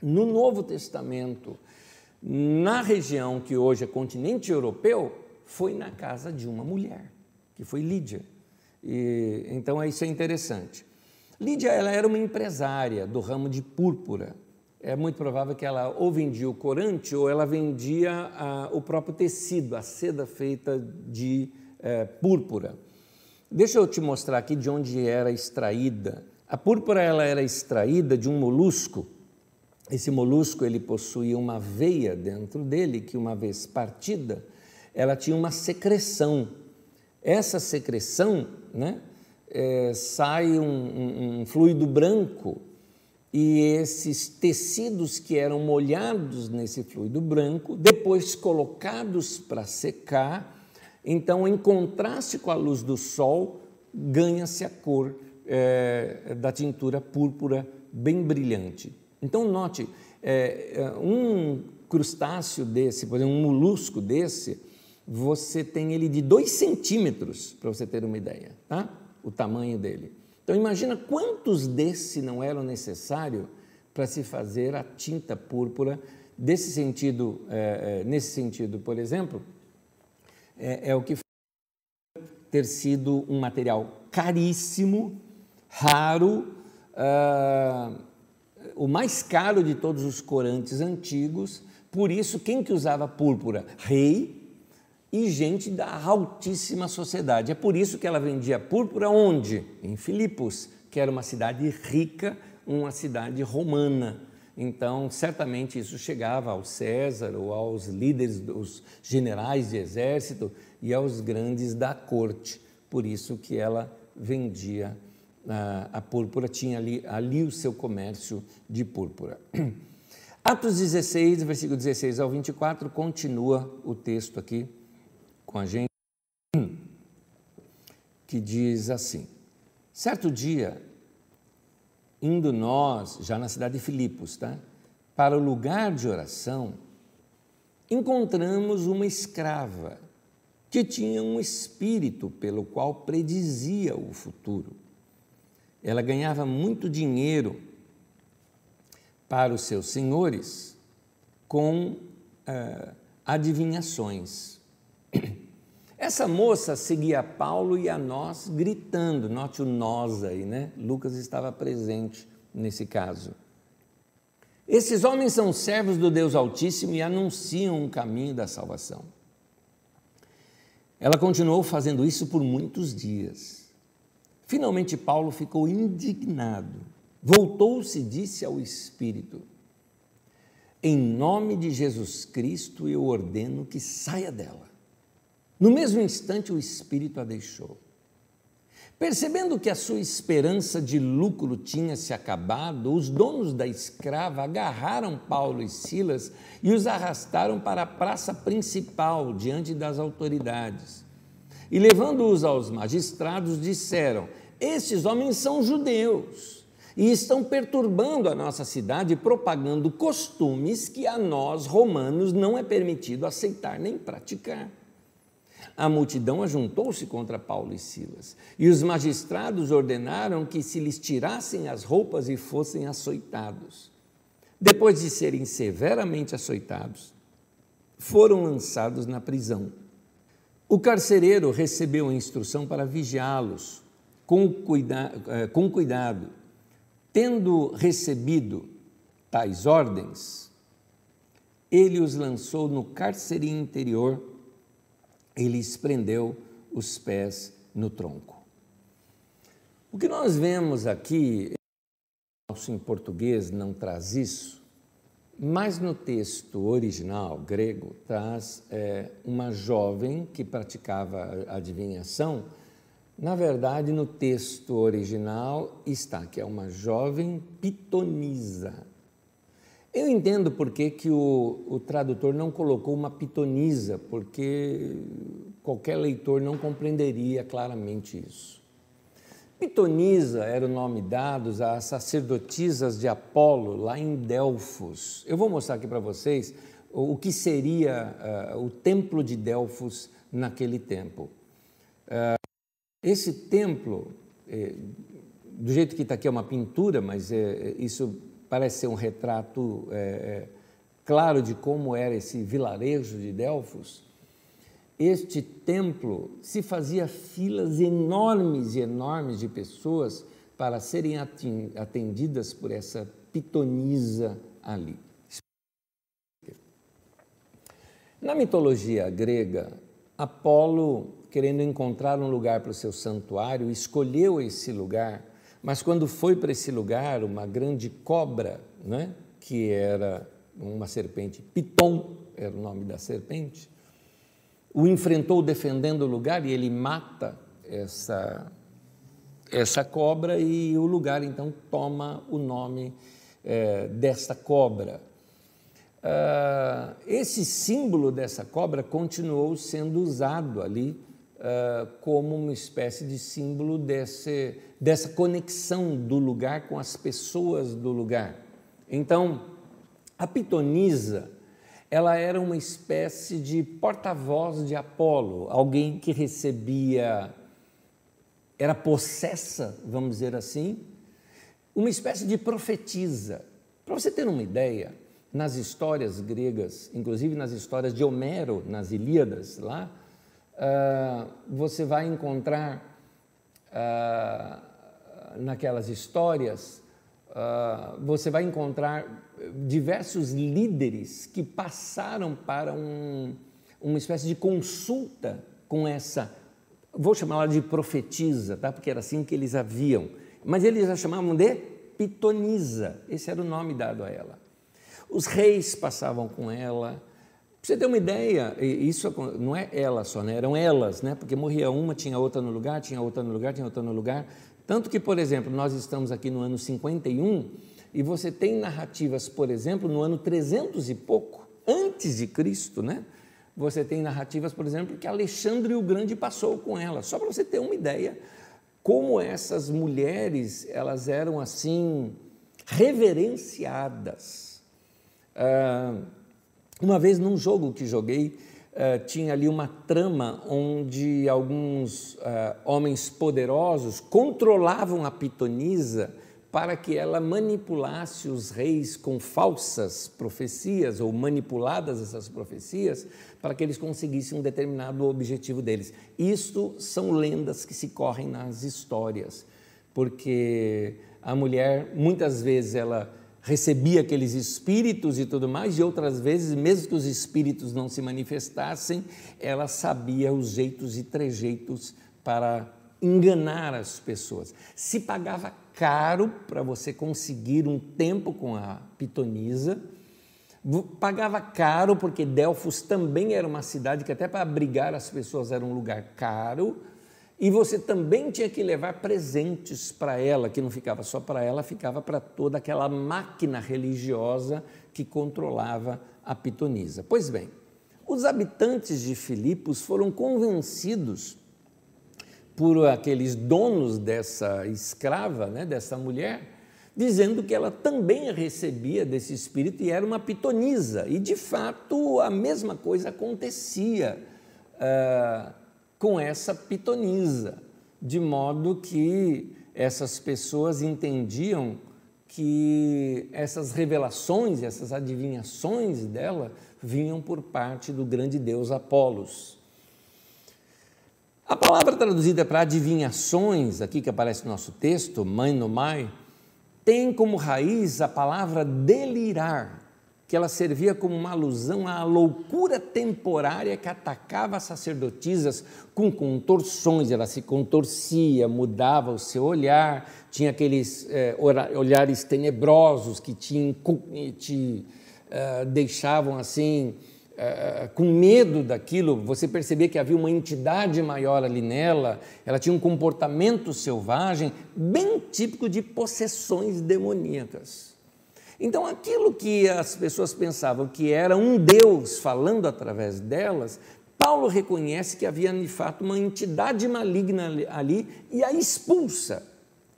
Speaker 1: no Novo Testamento, na região que hoje é continente europeu, foi na casa de uma mulher, que foi Lídia. E, então isso é interessante. Lídia ela era uma empresária do ramo de púrpura. É muito provável que ela ou vendia o corante ou ela vendia a, o próprio tecido, a seda feita de é, púrpura. Deixa eu te mostrar aqui de onde era extraída. A púrpura ela era extraída de um molusco. Esse molusco ele possuía uma veia dentro dele que uma vez partida, ela tinha uma secreção. Essa secreção, né, é, sai um, um, um fluido branco e esses tecidos que eram molhados nesse fluido branco, depois colocados para secar, então, em contraste com a luz do sol, ganha-se a cor é, da tintura púrpura bem brilhante. Então, note, é, um crustáceo desse, por exemplo, um molusco desse, você tem ele de 2 centímetros, para você ter uma ideia, tá? o tamanho dele. Então imagina quantos desse não eram necessários para se fazer a tinta púrpura. Desse sentido, é, é, nesse sentido, por exemplo, é, é o que ter sido um material caríssimo, raro, uh, o mais caro de todos os corantes antigos. Por isso, quem que usava púrpura? Rei e gente da altíssima sociedade. É por isso que ela vendia púrpura onde? Em Filipos, que era uma cidade rica, uma cidade romana. Então, certamente isso chegava ao César ou aos líderes, os generais de exército e aos grandes da corte. Por isso que ela vendia a, a púrpura, tinha ali, ali o seu comércio de púrpura. Atos 16, versículo 16 ao 24, continua o texto aqui com a gente, que diz assim: certo dia, indo nós, já na cidade de Filipos, tá? para o lugar de oração, encontramos uma escrava que tinha um espírito pelo qual predizia o futuro. Ela ganhava muito dinheiro para os seus senhores com uh, adivinhações. Essa moça seguia Paulo e a nós gritando, note o nós aí, né? Lucas estava presente nesse caso. Esses homens são servos do Deus Altíssimo e anunciam um caminho da salvação. Ela continuou fazendo isso por muitos dias. Finalmente, Paulo ficou indignado. Voltou-se e disse ao Espírito: Em nome de Jesus Cristo, eu ordeno que saia dela. No mesmo instante, o espírito a deixou. Percebendo que a sua esperança de lucro tinha se acabado, os donos da escrava agarraram Paulo e Silas e os arrastaram para a praça principal, diante das autoridades. E levando-os aos magistrados, disseram: Estes homens são judeus e estão perturbando a nossa cidade, propagando costumes que a nós, romanos, não é permitido aceitar nem praticar. A multidão ajuntou-se contra Paulo e Silas, e os magistrados ordenaram que se lhes tirassem as roupas e fossem açoitados. Depois de serem severamente açoitados, foram lançados na prisão. O carcereiro recebeu instrução para vigiá-los com, cuida eh, com cuidado. Tendo recebido tais ordens, ele os lançou no cárcere interior ele prendeu os pés no tronco. O que nós vemos aqui, nosso em português não traz isso, mas no texto original grego traz é, uma jovem que praticava adivinhação. Na verdade, no texto original está que é uma jovem pitonisa. Eu entendo por que, que o, o tradutor não colocou uma pitonisa, porque qualquer leitor não compreenderia claramente isso. Pitonisa era o nome dado às sacerdotisas de Apolo, lá em Delfos. Eu vou mostrar aqui para vocês o que seria uh, o templo de Delfos naquele tempo. Uh, esse templo, eh, do jeito que está aqui é uma pintura, mas é, isso parece ser um retrato é, claro de como era esse vilarejo de Delfos. Este templo se fazia filas enormes e enormes de pessoas para serem atendidas por essa pitonisa ali. Na mitologia grega, Apolo, querendo encontrar um lugar para o seu santuário, escolheu esse lugar, mas quando foi para esse lugar, uma grande cobra, né, que era uma serpente, Piton era o nome da serpente, o enfrentou defendendo o lugar e ele mata essa, essa cobra e o lugar então toma o nome é, desta cobra. Uh, esse símbolo dessa cobra continuou sendo usado ali uh, como uma espécie de símbolo desse, dessa conexão do lugar com as pessoas do lugar. Então, a pitonisa, ela era uma espécie de porta-voz de Apolo, alguém que recebia, era possessa, vamos dizer assim, uma espécie de profetisa. Para você ter uma ideia, nas histórias gregas, inclusive nas histórias de Homero, nas Ilíadas, lá, uh, você vai encontrar uh, naquelas histórias, uh, você vai encontrar diversos líderes que passaram para um, uma espécie de consulta com essa, vou chamá-la de profetisa, tá? porque era assim que eles haviam, mas eles a chamavam de pitonisa, esse era o nome dado a ela. Os reis passavam com ela. Você ter uma ideia, isso não é ela só, né? eram elas, né? porque morria uma, tinha outra no lugar, tinha outra no lugar, tinha outra no lugar. Tanto que, por exemplo, nós estamos aqui no ano 51 e você tem narrativas, por exemplo, no ano 300 e pouco, antes de Cristo, né? Você tem narrativas, por exemplo, que Alexandre o Grande passou com ela. Só para você ter uma ideia como essas mulheres, elas eram assim reverenciadas Uh, uma vez num jogo que joguei, uh, tinha ali uma trama onde alguns uh, homens poderosos controlavam a pitonisa para que ela manipulasse os reis com falsas profecias ou manipuladas essas profecias para que eles conseguissem um determinado objetivo deles. Isto são lendas que se correm nas histórias, porque a mulher muitas vezes ela recebia aqueles espíritos e tudo mais, e outras vezes, mesmo que os espíritos não se manifestassem, ela sabia os jeitos e trejeitos para enganar as pessoas. Se pagava caro para você conseguir um tempo com a pitonisa, pagava caro porque Delfos também era uma cidade que até para abrigar as pessoas era um lugar caro, e você também tinha que levar presentes para ela, que não ficava só para ela, ficava para toda aquela máquina religiosa que controlava a pitonisa. Pois bem, os habitantes de Filipos foram convencidos por aqueles donos dessa escrava, né, dessa mulher, dizendo que ela também recebia desse espírito e era uma pitonisa. E de fato a mesma coisa acontecia. Uh, com essa pitonisa, de modo que essas pessoas entendiam que essas revelações, essas adivinhações dela vinham por parte do grande deus Apolos. A palavra traduzida para adivinhações, aqui que aparece no nosso texto, mãe no mai, tem como raiz a palavra delirar, que ela servia como uma alusão à loucura temporária que atacava as sacerdotisas com contorções, ela se contorcia, mudava o seu olhar, tinha aqueles é, olhares tenebrosos que te, te uh, deixavam assim uh, com medo daquilo, você percebia que havia uma entidade maior ali nela, ela tinha um comportamento selvagem, bem típico de possessões demoníacas. Então, aquilo que as pessoas pensavam que era um Deus falando através delas, Paulo reconhece que havia de fato uma entidade maligna ali e a expulsa,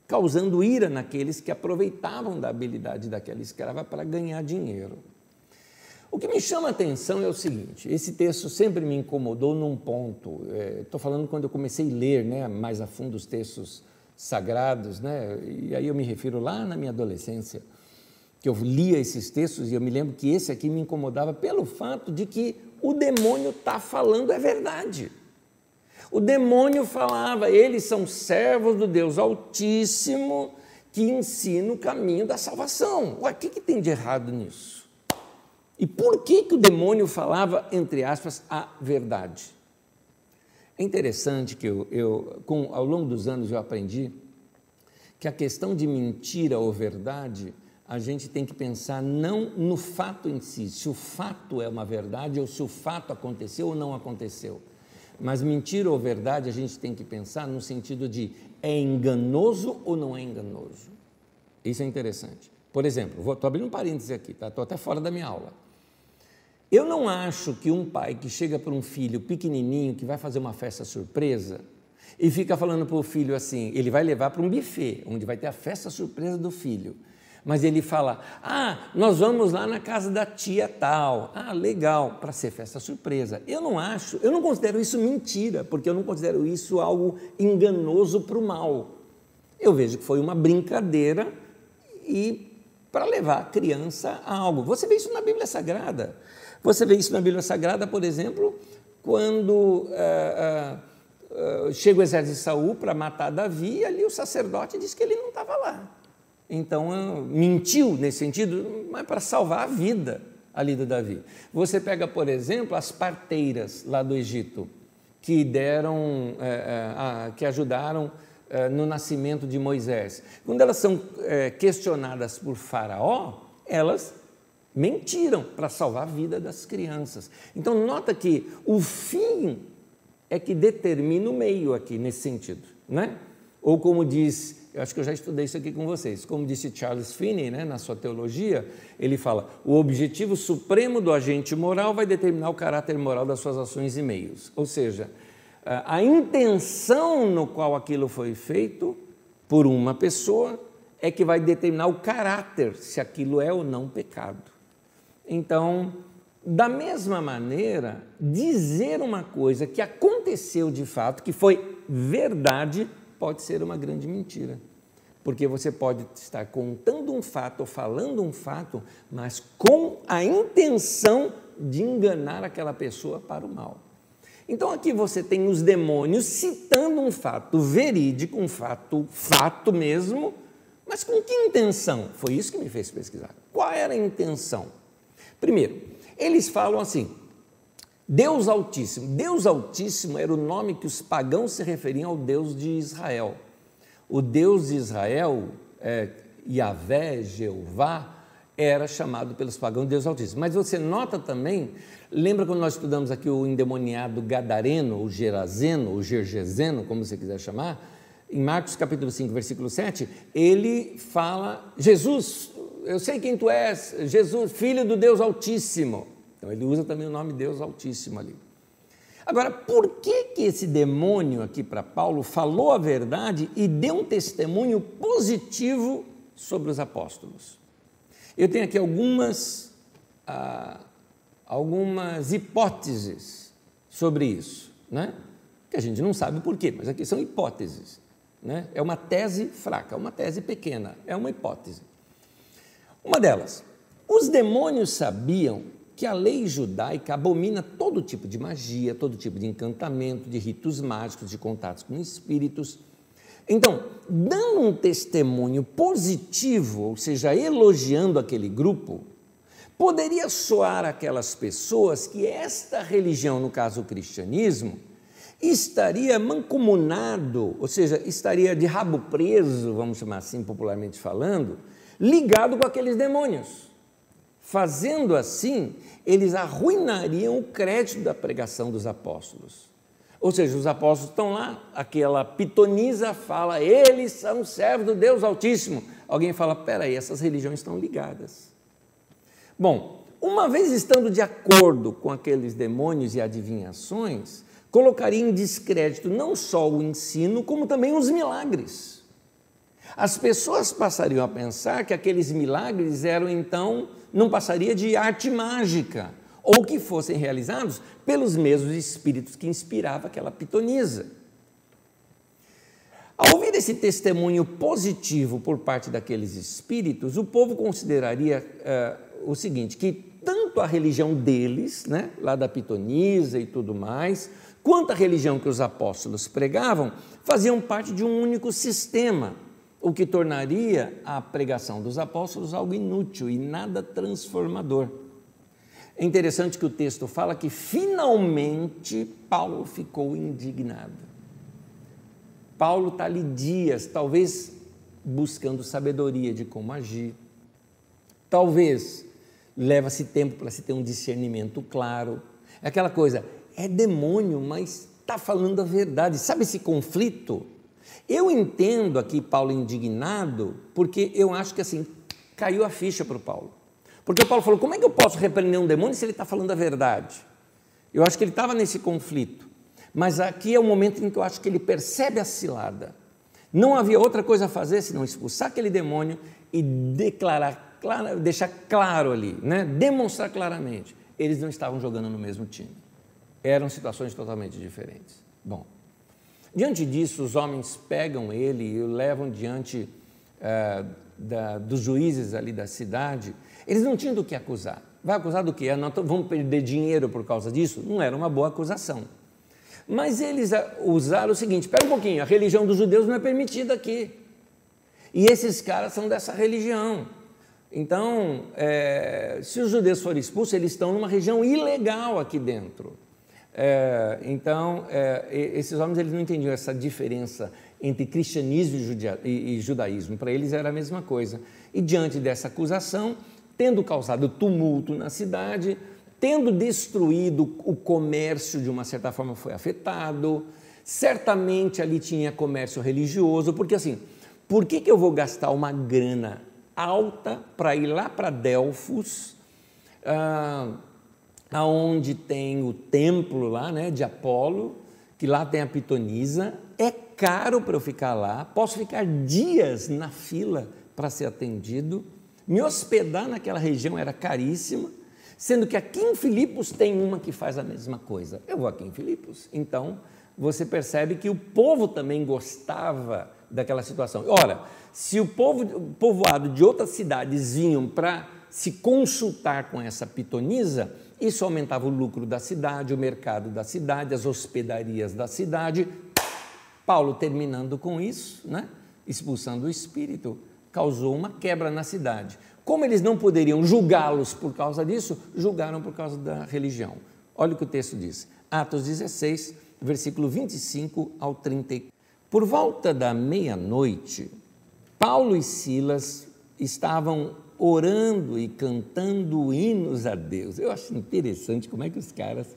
Speaker 1: causando ira naqueles que aproveitavam da habilidade daquela escrava para ganhar dinheiro. O que me chama a atenção é o seguinte: esse texto sempre me incomodou num ponto. Estou é, falando quando eu comecei a ler né, mais a fundo os textos sagrados, né, e aí eu me refiro lá na minha adolescência, que eu lia esses textos e eu me lembro que esse aqui me incomodava pelo fato de que o demônio está falando é verdade. O demônio falava, eles são servos do Deus Altíssimo que ensina o caminho da salvação. O que, que tem de errado nisso? E por que, que o demônio falava, entre aspas, a verdade? É interessante que eu, eu com, ao longo dos anos eu aprendi que a questão de mentira ou verdade, a gente tem que pensar não no fato em si, se o fato é uma verdade ou se o fato aconteceu ou não aconteceu. Mas mentira ou verdade a gente tem que pensar no sentido de é enganoso ou não é enganoso. Isso é interessante. Por exemplo, estou abrindo um parêntese aqui, estou tá? até fora da minha aula. Eu não acho que um pai que chega para um filho pequenininho que vai fazer uma festa surpresa e fica falando para o filho assim, ele vai levar para um buffet, onde vai ter a festa surpresa do filho. Mas ele fala: Ah, nós vamos lá na casa da tia tal. Ah, legal, para ser festa surpresa. Eu não acho, eu não considero isso mentira, porque eu não considero isso algo enganoso para o mal. Eu vejo que foi uma brincadeira e para levar a criança a algo. Você vê isso na Bíblia Sagrada. Você vê isso na Bíblia Sagrada, por exemplo, quando uh, uh, uh, chega o exército de Saul para matar Davi, e ali o sacerdote diz que ele não estava lá. Então, mentiu nesse sentido, mas para salvar a vida ali do Davi. Você pega, por exemplo, as parteiras lá do Egito, que deram, é, é, que ajudaram é, no nascimento de Moisés. Quando elas são questionadas por Faraó, elas mentiram para salvar a vida das crianças. Então, nota que o fim é que determina o meio aqui, nesse sentido. Né? Ou como diz eu acho que eu já estudei isso aqui com vocês. Como disse Charles Finney, né, na sua teologia, ele fala: o objetivo supremo do agente moral vai determinar o caráter moral das suas ações e meios. Ou seja, a intenção no qual aquilo foi feito por uma pessoa é que vai determinar o caráter, se aquilo é ou não pecado. Então, da mesma maneira, dizer uma coisa que aconteceu de fato, que foi verdade, pode ser uma grande mentira. Porque você pode estar contando um fato ou falando um fato, mas com a intenção de enganar aquela pessoa para o mal. Então aqui você tem os demônios citando um fato verídico, um fato, fato mesmo, mas com que intenção? Foi isso que me fez pesquisar. Qual era a intenção? Primeiro, eles falam assim: Deus Altíssimo. Deus Altíssimo era o nome que os pagãos se referiam ao Deus de Israel. O Deus de Israel, é, Yahvé, Jeová, era chamado pelos pagãos Deus Altíssimo. Mas você nota também, lembra quando nós estudamos aqui o endemoniado Gadareno, o Gerazeno, o Gergeseno, como você quiser chamar, em Marcos capítulo 5, versículo 7, ele fala, Jesus, eu sei quem tu és, Jesus, filho do Deus Altíssimo. Então ele usa também o nome Deus Altíssimo ali. Agora, por que, que esse demônio aqui para Paulo falou a verdade e deu um testemunho positivo sobre os apóstolos? Eu tenho aqui algumas, ah, algumas hipóteses sobre isso, né? que a gente não sabe por quê, mas aqui são hipóteses. Né? É uma tese fraca, uma tese pequena, é uma hipótese. Uma delas, os demônios sabiam que a lei judaica abomina todo tipo de magia, todo tipo de encantamento, de ritos mágicos, de contatos com espíritos. Então, dando um testemunho positivo, ou seja, elogiando aquele grupo, poderia soar aquelas pessoas que esta religião, no caso o cristianismo, estaria mancomunado, ou seja, estaria de rabo preso, vamos chamar assim popularmente falando, ligado com aqueles demônios. Fazendo assim, eles arruinariam o crédito da pregação dos apóstolos. Ou seja, os apóstolos estão lá, aquela pitonisa fala, eles são servos do Deus Altíssimo. Alguém fala, peraí, essas religiões estão ligadas. Bom, uma vez estando de acordo com aqueles demônios e adivinhações, colocaria em descrédito não só o ensino, como também os milagres. As pessoas passariam a pensar que aqueles milagres eram então, não passaria de arte mágica, ou que fossem realizados pelos mesmos espíritos que inspirava aquela pitonisa. Ao ouvir esse testemunho positivo por parte daqueles espíritos, o povo consideraria uh, o seguinte: que tanto a religião deles, né, lá da pitonisa e tudo mais, quanto a religião que os apóstolos pregavam, faziam parte de um único sistema, o que tornaria a pregação dos apóstolos algo inútil e nada transformador. É interessante que o texto fala que finalmente Paulo ficou indignado. Paulo está ali dias, talvez buscando sabedoria de como agir, talvez leva-se tempo para se ter um discernimento claro. É aquela coisa, é demônio, mas está falando a verdade. Sabe esse conflito? Eu entendo aqui Paulo indignado, porque eu acho que assim, caiu a ficha para o Paulo. Porque o Paulo falou: como é que eu posso repreender um demônio se ele está falando a verdade? Eu acho que ele estava nesse conflito. Mas aqui é o momento em que eu acho que ele percebe a cilada. Não havia outra coisa a fazer senão expulsar aquele demônio e declarar, deixar claro ali, né? demonstrar claramente. Eles não estavam jogando no mesmo time eram situações totalmente diferentes. Bom, diante disso, os homens pegam ele e o levam diante é, da, dos juízes ali da cidade. Eles não tinham do que acusar. Vai acusar do quê? Não, vamos perder dinheiro por causa disso? Não era uma boa acusação. Mas eles usaram o seguinte: espera um pouquinho, a religião dos judeus não é permitida aqui. E esses caras são dessa religião. Então, é, se os judeus forem expulsos, eles estão numa região ilegal aqui dentro. É, então, é, esses homens eles não entendiam essa diferença entre cristianismo e, judia, e, e judaísmo. Para eles era a mesma coisa. E diante dessa acusação, tendo causado tumulto na cidade, tendo destruído o comércio de uma certa forma foi afetado, certamente ali tinha comércio religioso, porque assim, por que, que eu vou gastar uma grana alta para ir lá para Delfos? Ah, aonde tem o templo lá, né, de Apolo, que lá tem a pitonisa, é caro para eu ficar lá, posso ficar dias na fila para ser atendido, me hospedar naquela região era caríssima, sendo que aqui em Filipos tem uma que faz a mesma coisa. Eu vou aqui em Filipos. Então, você percebe que o povo também gostava daquela situação. Ora, se o povo povoado de outras cidades vinham para se consultar com essa pitonisa, isso aumentava o lucro da cidade, o mercado da cidade, as hospedarias da cidade. Paulo, terminando com isso, né, expulsando o espírito, causou uma quebra na cidade. Como eles não poderiam julgá-los por causa disso, julgaram por causa da religião. Olha o que o texto diz. Atos 16, versículo 25 ao 30. Por volta da meia-noite, Paulo e Silas estavam orando e cantando hinos a Deus. Eu acho interessante como é que os caras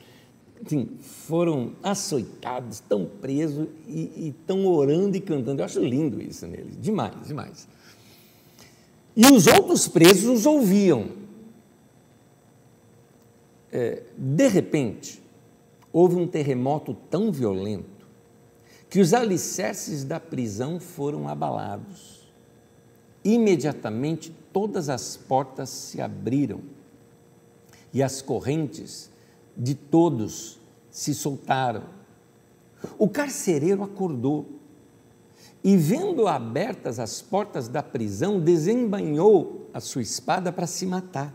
Speaker 1: assim, foram açoitados, estão presos e estão orando e cantando. Eu acho lindo isso neles, demais, demais. E os outros presos os ouviam. É, de repente, houve um terremoto tão violento que os alicerces da prisão foram abalados. Imediatamente todas as portas se abriram e as correntes de todos se soltaram. O carcereiro acordou e, vendo abertas as portas da prisão, desembanhou a sua espada para se matar,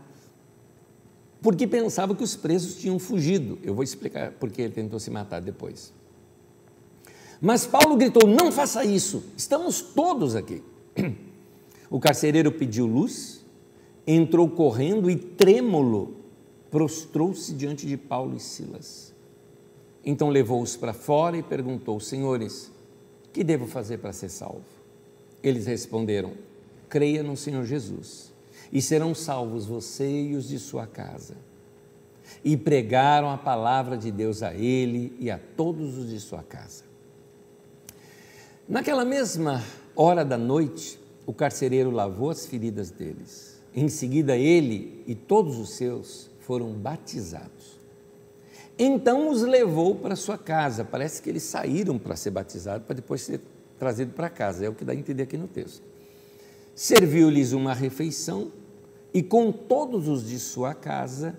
Speaker 1: porque pensava que os presos tinham fugido. Eu vou explicar por que ele tentou se matar depois. Mas Paulo gritou: Não faça isso, estamos todos aqui. O carcereiro pediu luz, entrou correndo e, trêmulo, prostrou-se diante de Paulo e Silas. Então levou-os para fora e perguntou: Senhores, que devo fazer para ser salvo? Eles responderam: Creia no Senhor Jesus, e serão salvos você e os de sua casa. E pregaram a palavra de Deus a ele e a todos os de sua casa. Naquela mesma hora da noite, o carcereiro lavou as feridas deles. Em seguida, ele e todos os seus foram batizados. Então os levou para sua casa. Parece que eles saíram para ser batizados, para depois ser trazido para casa, é o que dá a entender aqui no texto. Serviu-lhes uma refeição e com todos os de sua casa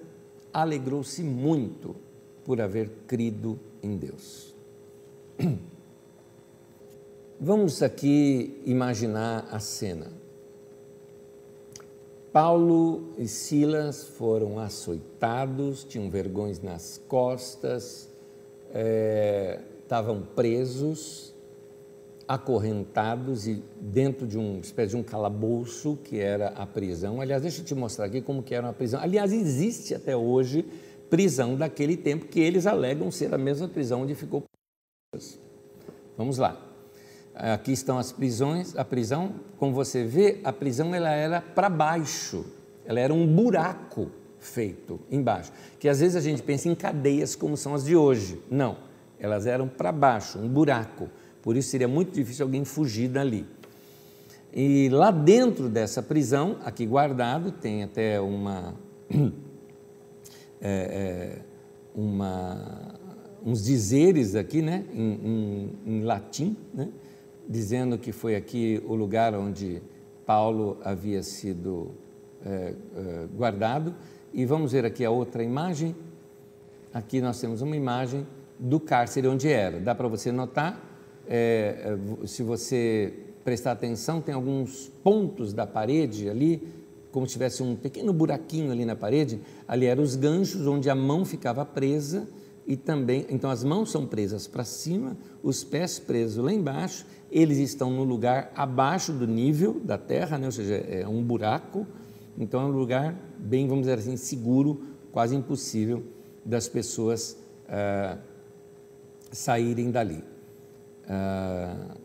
Speaker 1: alegrou-se muito por haver crido em Deus. Vamos aqui imaginar a cena. Paulo e Silas foram açoitados, tinham vergões nas costas, é, estavam presos, acorrentados e dentro de uma espécie de um calabouço que era a prisão. Aliás, deixa eu te mostrar aqui como que era uma prisão. Aliás, existe até hoje prisão daquele tempo que eles alegam ser a mesma prisão onde ficou. Vamos lá. Aqui estão as prisões, a prisão, como você vê, a prisão ela era para baixo, ela era um buraco feito embaixo, que às vezes a gente pensa em cadeias como são as de hoje. Não, elas eram para baixo, um buraco. Por isso seria muito difícil alguém fugir dali. E lá dentro dessa prisão, aqui guardado, tem até uma, é, é, uma uns dizeres aqui, né, em, em, em latim, né, dizendo que foi aqui o lugar onde Paulo havia sido é, é, guardado. E vamos ver aqui a outra imagem. Aqui nós temos uma imagem do cárcere onde era. Dá para você notar, é, se você prestar atenção, tem alguns pontos da parede ali, como se tivesse um pequeno buraquinho ali na parede. Ali eram os ganchos onde a mão ficava presa e também, então as mãos são presas para cima, os pés presos lá embaixo eles estão no lugar abaixo do nível da terra, né? ou seja, é um buraco, então é um lugar bem, vamos dizer assim, seguro, quase impossível das pessoas ah, saírem dali. Ah,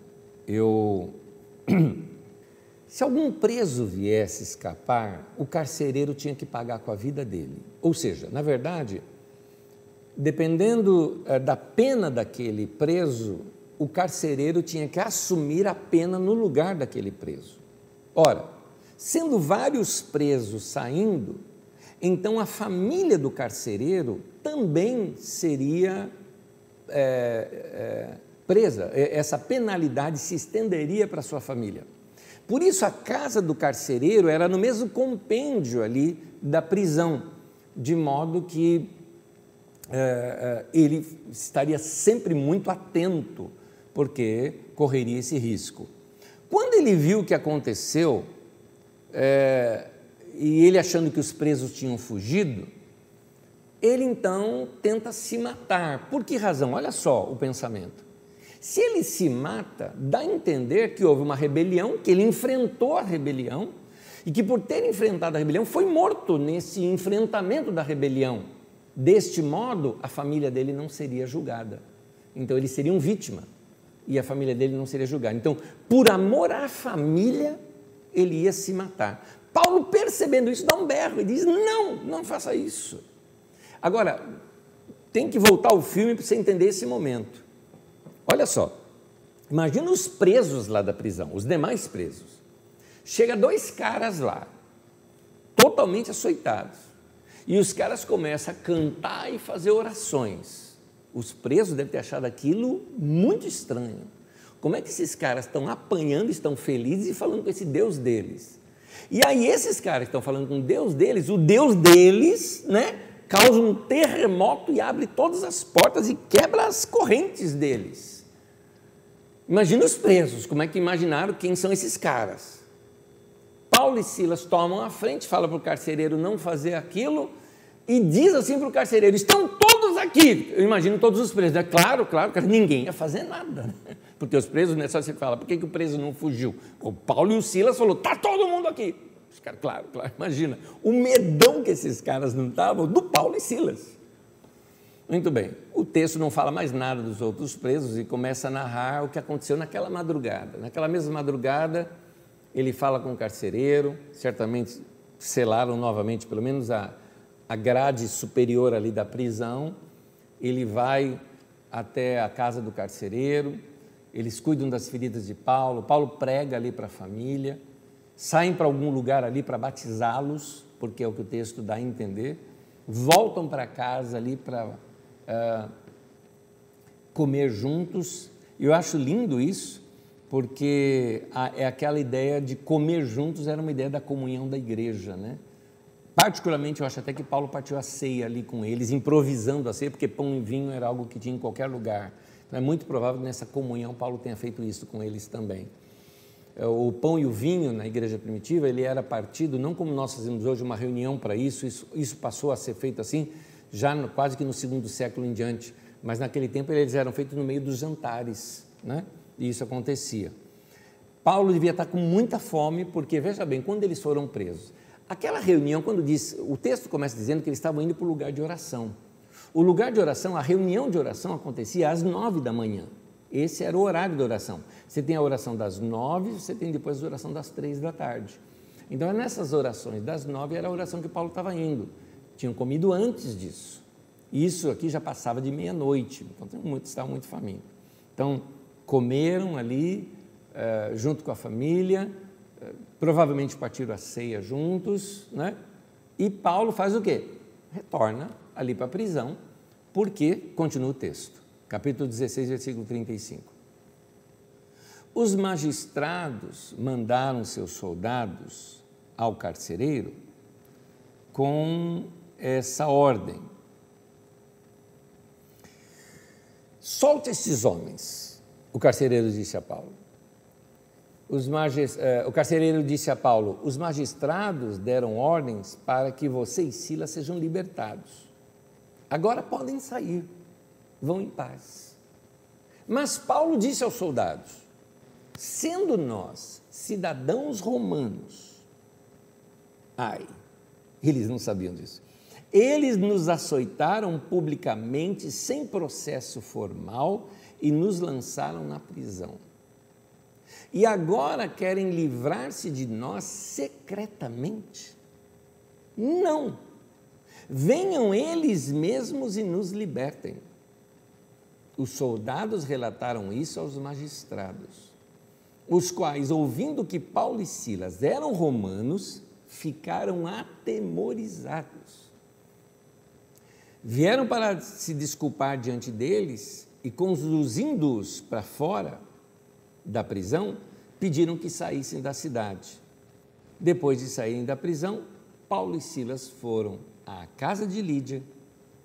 Speaker 1: eu. Se algum preso viesse escapar, o carcereiro tinha que pagar com a vida dele. Ou seja, na verdade, dependendo ah, da pena daquele preso, o carcereiro tinha que assumir a pena no lugar daquele preso. Ora, sendo vários presos saindo, então a família do carcereiro também seria é, é, presa, essa penalidade se estenderia para sua família. Por isso, a casa do carcereiro era no mesmo compêndio ali da prisão, de modo que é, é ele estaria sempre muito atento porque correria esse risco. Quando ele viu o que aconteceu, é, e ele achando que os presos tinham fugido, ele então tenta se matar. Por que razão? Olha só o pensamento. Se ele se mata, dá a entender que houve uma rebelião, que ele enfrentou a rebelião e que por ter enfrentado a rebelião foi morto nesse enfrentamento da rebelião. Deste modo, a família dele não seria julgada. Então, eles seriam vítima e a família dele não seria julgada. Então, por amor à família, ele ia se matar. Paulo, percebendo isso, dá um berro e diz: Não, não faça isso. Agora, tem que voltar o filme para você entender esse momento. Olha só, imagina os presos lá da prisão, os demais presos. Chega dois caras lá, totalmente açoitados, e os caras começam a cantar e fazer orações. Os presos devem ter achado aquilo muito estranho. Como é que esses caras estão apanhando, estão felizes e falando com esse Deus deles? E aí esses caras estão falando com o Deus deles, o Deus deles, né, causa um terremoto e abre todas as portas e quebra as correntes deles. Imagina os presos, como é que imaginaram quem são esses caras? Paulo e Silas tomam a frente, fala para o carcereiro não fazer aquilo, e diz assim para o carcereiro: estão todos aqui. Eu imagino todos os presos. É claro, claro, ninguém ia fazer nada. Né? Porque os presos, né, só você fala, por que, que o preso não fugiu? O Paulo e o Silas falou: está todo mundo aqui. Os caras, claro, claro, imagina o medão que esses caras não estavam do Paulo e Silas. Muito bem, o texto não fala mais nada dos outros presos e começa a narrar o que aconteceu naquela madrugada. Naquela mesma madrugada, ele fala com o carcereiro, certamente selaram novamente, pelo menos a, a grade superior ali da prisão, ele vai até a casa do carcereiro, eles cuidam das feridas de Paulo, Paulo prega ali para a família, saem para algum lugar ali para batizá-los, porque é o que o texto dá a entender, voltam para casa ali para uh, comer juntos, eu acho lindo isso, porque é aquela ideia de comer juntos era uma ideia da comunhão da igreja, né? Particularmente, eu acho até que Paulo partiu a ceia ali com eles, improvisando a ceia, porque pão e vinho era algo que tinha em qualquer lugar. Então, é muito provável que nessa comunhão Paulo tenha feito isso com eles também. É, o pão e o vinho na igreja primitiva, ele era partido, não como nós fazemos hoje, uma reunião para isso, isso, isso passou a ser feito assim, já no, quase que no segundo século em diante, mas naquele tempo eles eram feitos no meio dos jantares, né? e isso acontecia. Paulo devia estar com muita fome, porque, veja bem, quando eles foram presos, aquela reunião, quando diz, o texto começa dizendo que eles estavam indo para o lugar de oração. O lugar de oração, a reunião de oração acontecia às nove da manhã. Esse era o horário da oração. Você tem a oração das nove, você tem depois a oração das três da tarde. Então, nessas orações das nove era a oração que Paulo estava indo. Tinham comido antes disso. Isso aqui já passava de meia-noite, então estavam muito famintos. Então, comeram ali, uh, junto com a família, provavelmente partiram a ceia juntos, né? E Paulo faz o quê? Retorna ali para a prisão, porque, continua o texto, capítulo 16, versículo 35. Os magistrados mandaram seus soldados ao carcereiro com essa ordem: solte esses homens. O carcereiro disse a Paulo. Eh, o carcereiro disse a Paulo: os magistrados deram ordens para que você e Silas sejam libertados. Agora podem sair, vão em paz. Mas Paulo disse aos soldados: sendo nós cidadãos romanos, ai, eles não sabiam disso. Eles nos açoitaram publicamente, sem processo formal, e nos lançaram na prisão. E agora querem livrar-se de nós secretamente? Não. Venham eles mesmos e nos libertem. Os soldados relataram isso aos magistrados os quais, ouvindo que Paulo e Silas eram romanos, ficaram atemorizados. Vieram para se desculpar diante deles e, conduzindo-os para fora da prisão, pediram que saíssem da cidade. Depois de saírem da prisão, Paulo e Silas foram à casa de Lídia,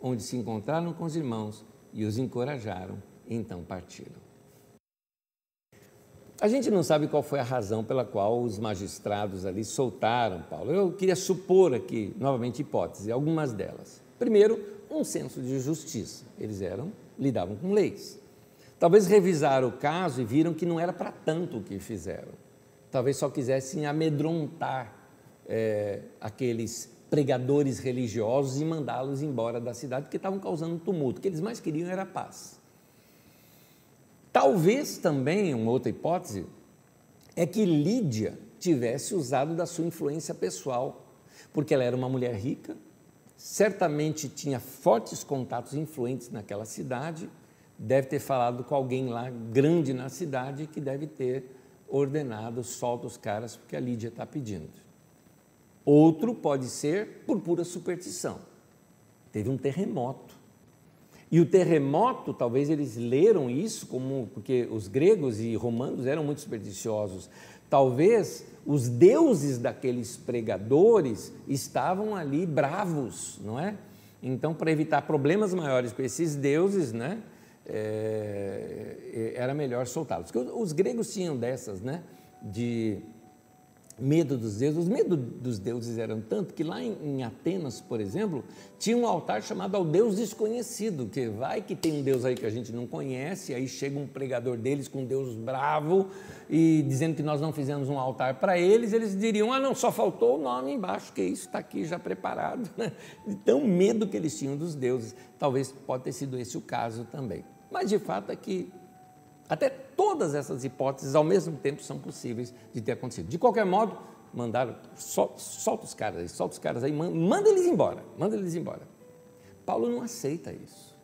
Speaker 1: onde se encontraram com os irmãos e os encorajaram, então partiram. A gente não sabe qual foi a razão pela qual os magistrados ali soltaram Paulo. Eu queria supor aqui, novamente, hipóteses, algumas delas. Primeiro, um senso de justiça. Eles eram, lidavam com leis. Talvez revisaram o caso e viram que não era para tanto o que fizeram. Talvez só quisessem amedrontar é, aqueles pregadores religiosos e mandá-los embora da cidade, porque estavam causando tumulto. O que eles mais queriam era paz. Talvez também, uma outra hipótese, é que Lídia tivesse usado da sua influência pessoal, porque ela era uma mulher rica, certamente tinha fortes contatos influentes naquela cidade, deve ter falado com alguém lá grande na cidade que deve ter ordenado solta os caras porque a Lídia está pedindo. Outro pode ser por pura superstição. Teve um terremoto e o terremoto, talvez eles leram isso como porque os gregos e romanos eram muito supersticiosos. Talvez os deuses daqueles pregadores estavam ali bravos, não é? Então, para evitar problemas maiores com esses deuses, né, é, era melhor soltá-los. Os gregos tinham dessas, né, de medo dos deuses. Os medos dos deuses eram tanto que lá em, em, Atenas, por exemplo, tinha um altar chamado ao Deus desconhecido, que vai que tem um Deus aí que a gente não conhece, aí chega um pregador deles com um Deus bravo e dizendo que nós não fizemos um altar para eles, eles diriam, ah não, só faltou o nome embaixo, que isso está aqui já preparado. Né? De tão medo que eles tinham dos deuses. Talvez pode ter sido esse o caso também. Mas de fato é que até todas essas hipóteses ao mesmo tempo são possíveis de ter acontecido. De qualquer modo, mandaram, sol, solta os caras aí, solta os caras aí, manda eles embora, manda eles embora. Paulo não aceita isso.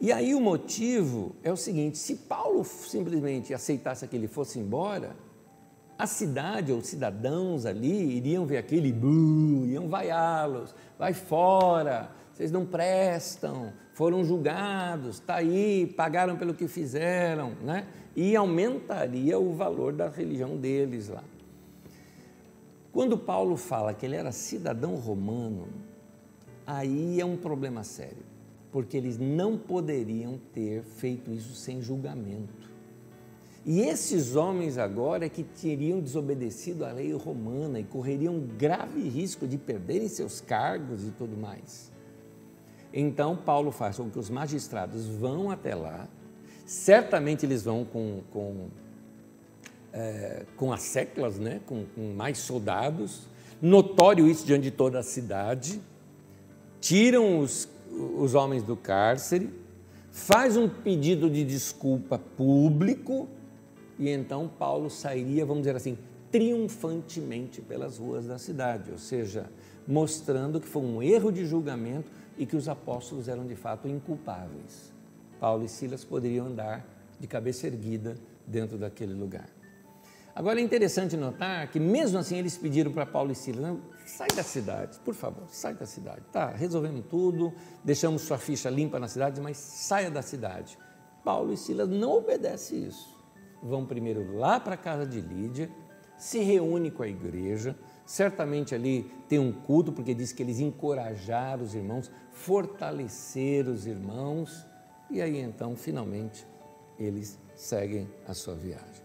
Speaker 1: E aí o motivo é o seguinte: se Paulo simplesmente aceitasse que ele fosse embora, a cidade ou os cidadãos ali iriam ver aquele, iam vaiá-los, vai fora, vocês não prestam, foram julgados, está aí, pagaram pelo que fizeram, né? E aumentaria o valor da religião deles lá. Quando Paulo fala que ele era cidadão romano, aí é um problema sério, porque eles não poderiam ter feito isso sem julgamento. E esses homens agora é que teriam desobedecido à lei romana e correriam grave risco de perderem seus cargos e tudo mais. Então, Paulo faz com que os magistrados vão até lá, certamente eles vão com, com, é, com as seclas, né? com, com mais soldados, notório isso diante de toda a cidade, tiram os, os homens do cárcere, faz um pedido de desculpa público e então Paulo sairia, vamos dizer assim, triunfantemente pelas ruas da cidade, ou seja, mostrando que foi um erro de julgamento e que os apóstolos eram de fato inculpáveis. Paulo e Silas poderiam andar de cabeça erguida dentro daquele lugar. Agora é interessante notar que mesmo assim eles pediram para Paulo e Silas, não, sai da cidade, por favor, sai da cidade. Tá, resolvemos tudo, deixamos sua ficha limpa na cidade, mas saia da cidade. Paulo e Silas não obedecem isso. Vão primeiro lá para a casa de Lídia, se reúne com a igreja, certamente ali tem um culto, porque diz que eles encorajaram os irmãos, fortalecer os irmãos, e aí então, finalmente, eles seguem a sua viagem.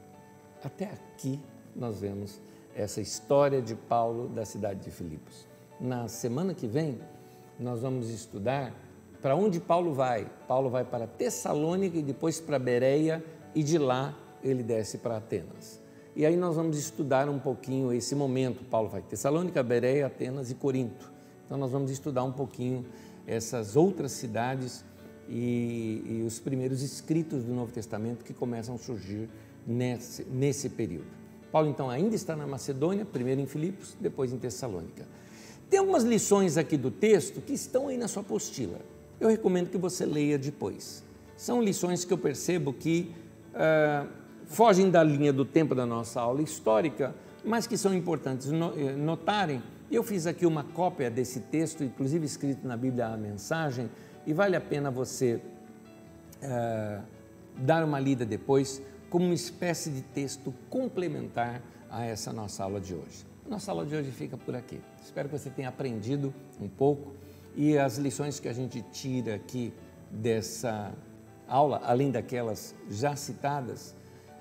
Speaker 1: Até aqui nós vemos essa história de Paulo da cidade de Filipos. Na semana que vem, nós vamos estudar para onde Paulo vai. Paulo vai para Tessalônica e depois para Bereia, e de lá ele desce para Atenas. E aí nós vamos estudar um pouquinho esse momento. Paulo vai Tessalônica, Bereia, Atenas e Corinto. Então nós vamos estudar um pouquinho essas outras cidades e, e, os primeiros escritos do Novo Testamento que começam a surgir nesse, nesse período. Paulo, então, ainda está na Macedônia, primeiro em Filipos, depois em Tessalônica. Tem algumas lições aqui do texto que estão aí na sua apostila. Eu recomendo que você leia depois. São lições que eu percebo que uh, fogem da linha do tempo da nossa aula histórica, mas que são importantes eh, notarem. Eu fiz aqui uma cópia desse texto, inclusive escrito na Bíblia a mensagem, e vale a pena você uh, dar uma lida depois, como uma espécie de texto complementar a essa nossa aula de hoje. Nossa aula de hoje fica por aqui. Espero que você tenha aprendido um pouco e as lições que a gente tira aqui dessa aula, além daquelas já citadas,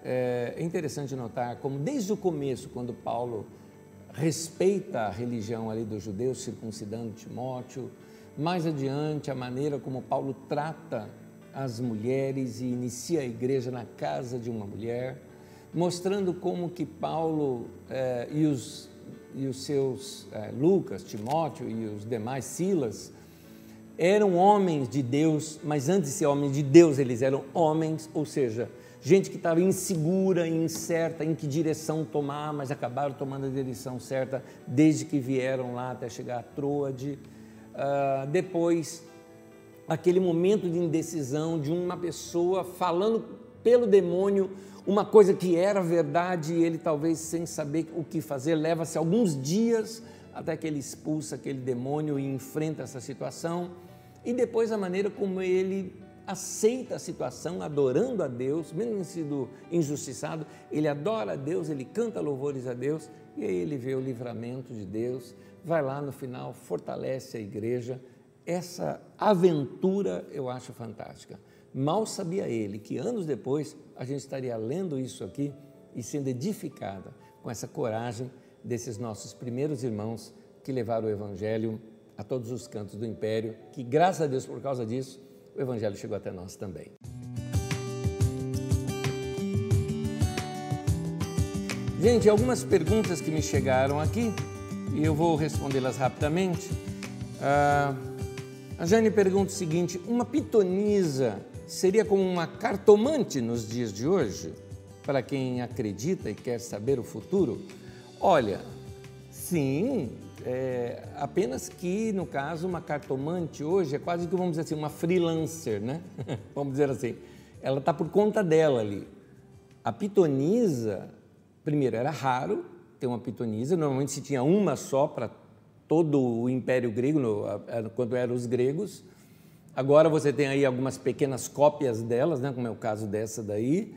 Speaker 1: é interessante notar como desde o começo, quando Paulo respeita a religião ali dos judeus, circuncidando Timóteo, mais adiante, a maneira como Paulo trata as mulheres e inicia a igreja na casa de uma mulher, mostrando como que Paulo eh, e, os, e os seus eh, Lucas, Timóteo e os demais Silas eram homens de Deus, mas antes de ser homens de Deus, eles eram homens, ou seja, gente que estava insegura, incerta em que direção tomar, mas acabaram tomando a direção certa desde que vieram lá até chegar a Troade uh, depois aquele momento de indecisão de uma pessoa falando pelo demônio uma coisa que era verdade e ele talvez sem saber o que fazer leva-se alguns dias até que ele expulsa aquele demônio e enfrenta essa situação. E depois a maneira como ele aceita a situação adorando a Deus, mesmo sido injustiçado, ele adora a Deus, ele canta louvores a Deus e aí ele vê o livramento de Deus vai lá no final, fortalece a igreja. Essa aventura eu acho fantástica. Mal sabia ele que anos depois a gente estaria lendo isso aqui e sendo edificada com essa coragem desses nossos primeiros irmãos que levaram o Evangelho a todos os cantos do império, que graças a Deus por causa disso o Evangelho chegou até nós também. Gente, algumas perguntas que me chegaram aqui e eu vou respondê-las rapidamente. Ah, a Jane pergunta o seguinte: uma pitonisa seria como uma cartomante nos dias de hoje? Para quem acredita e quer saber o futuro? Olha, sim, é, apenas que, no caso, uma cartomante hoje é quase que, vamos dizer assim, uma freelancer, né? vamos dizer assim. Ela está por conta dela ali. A pitonisa, primeiro, era raro, ter uma pitonisa, normalmente se tinha uma só para todo o Império Grego, no, quando eram os gregos. Agora você tem aí algumas pequenas cópias delas, né, como é o caso dessa daí,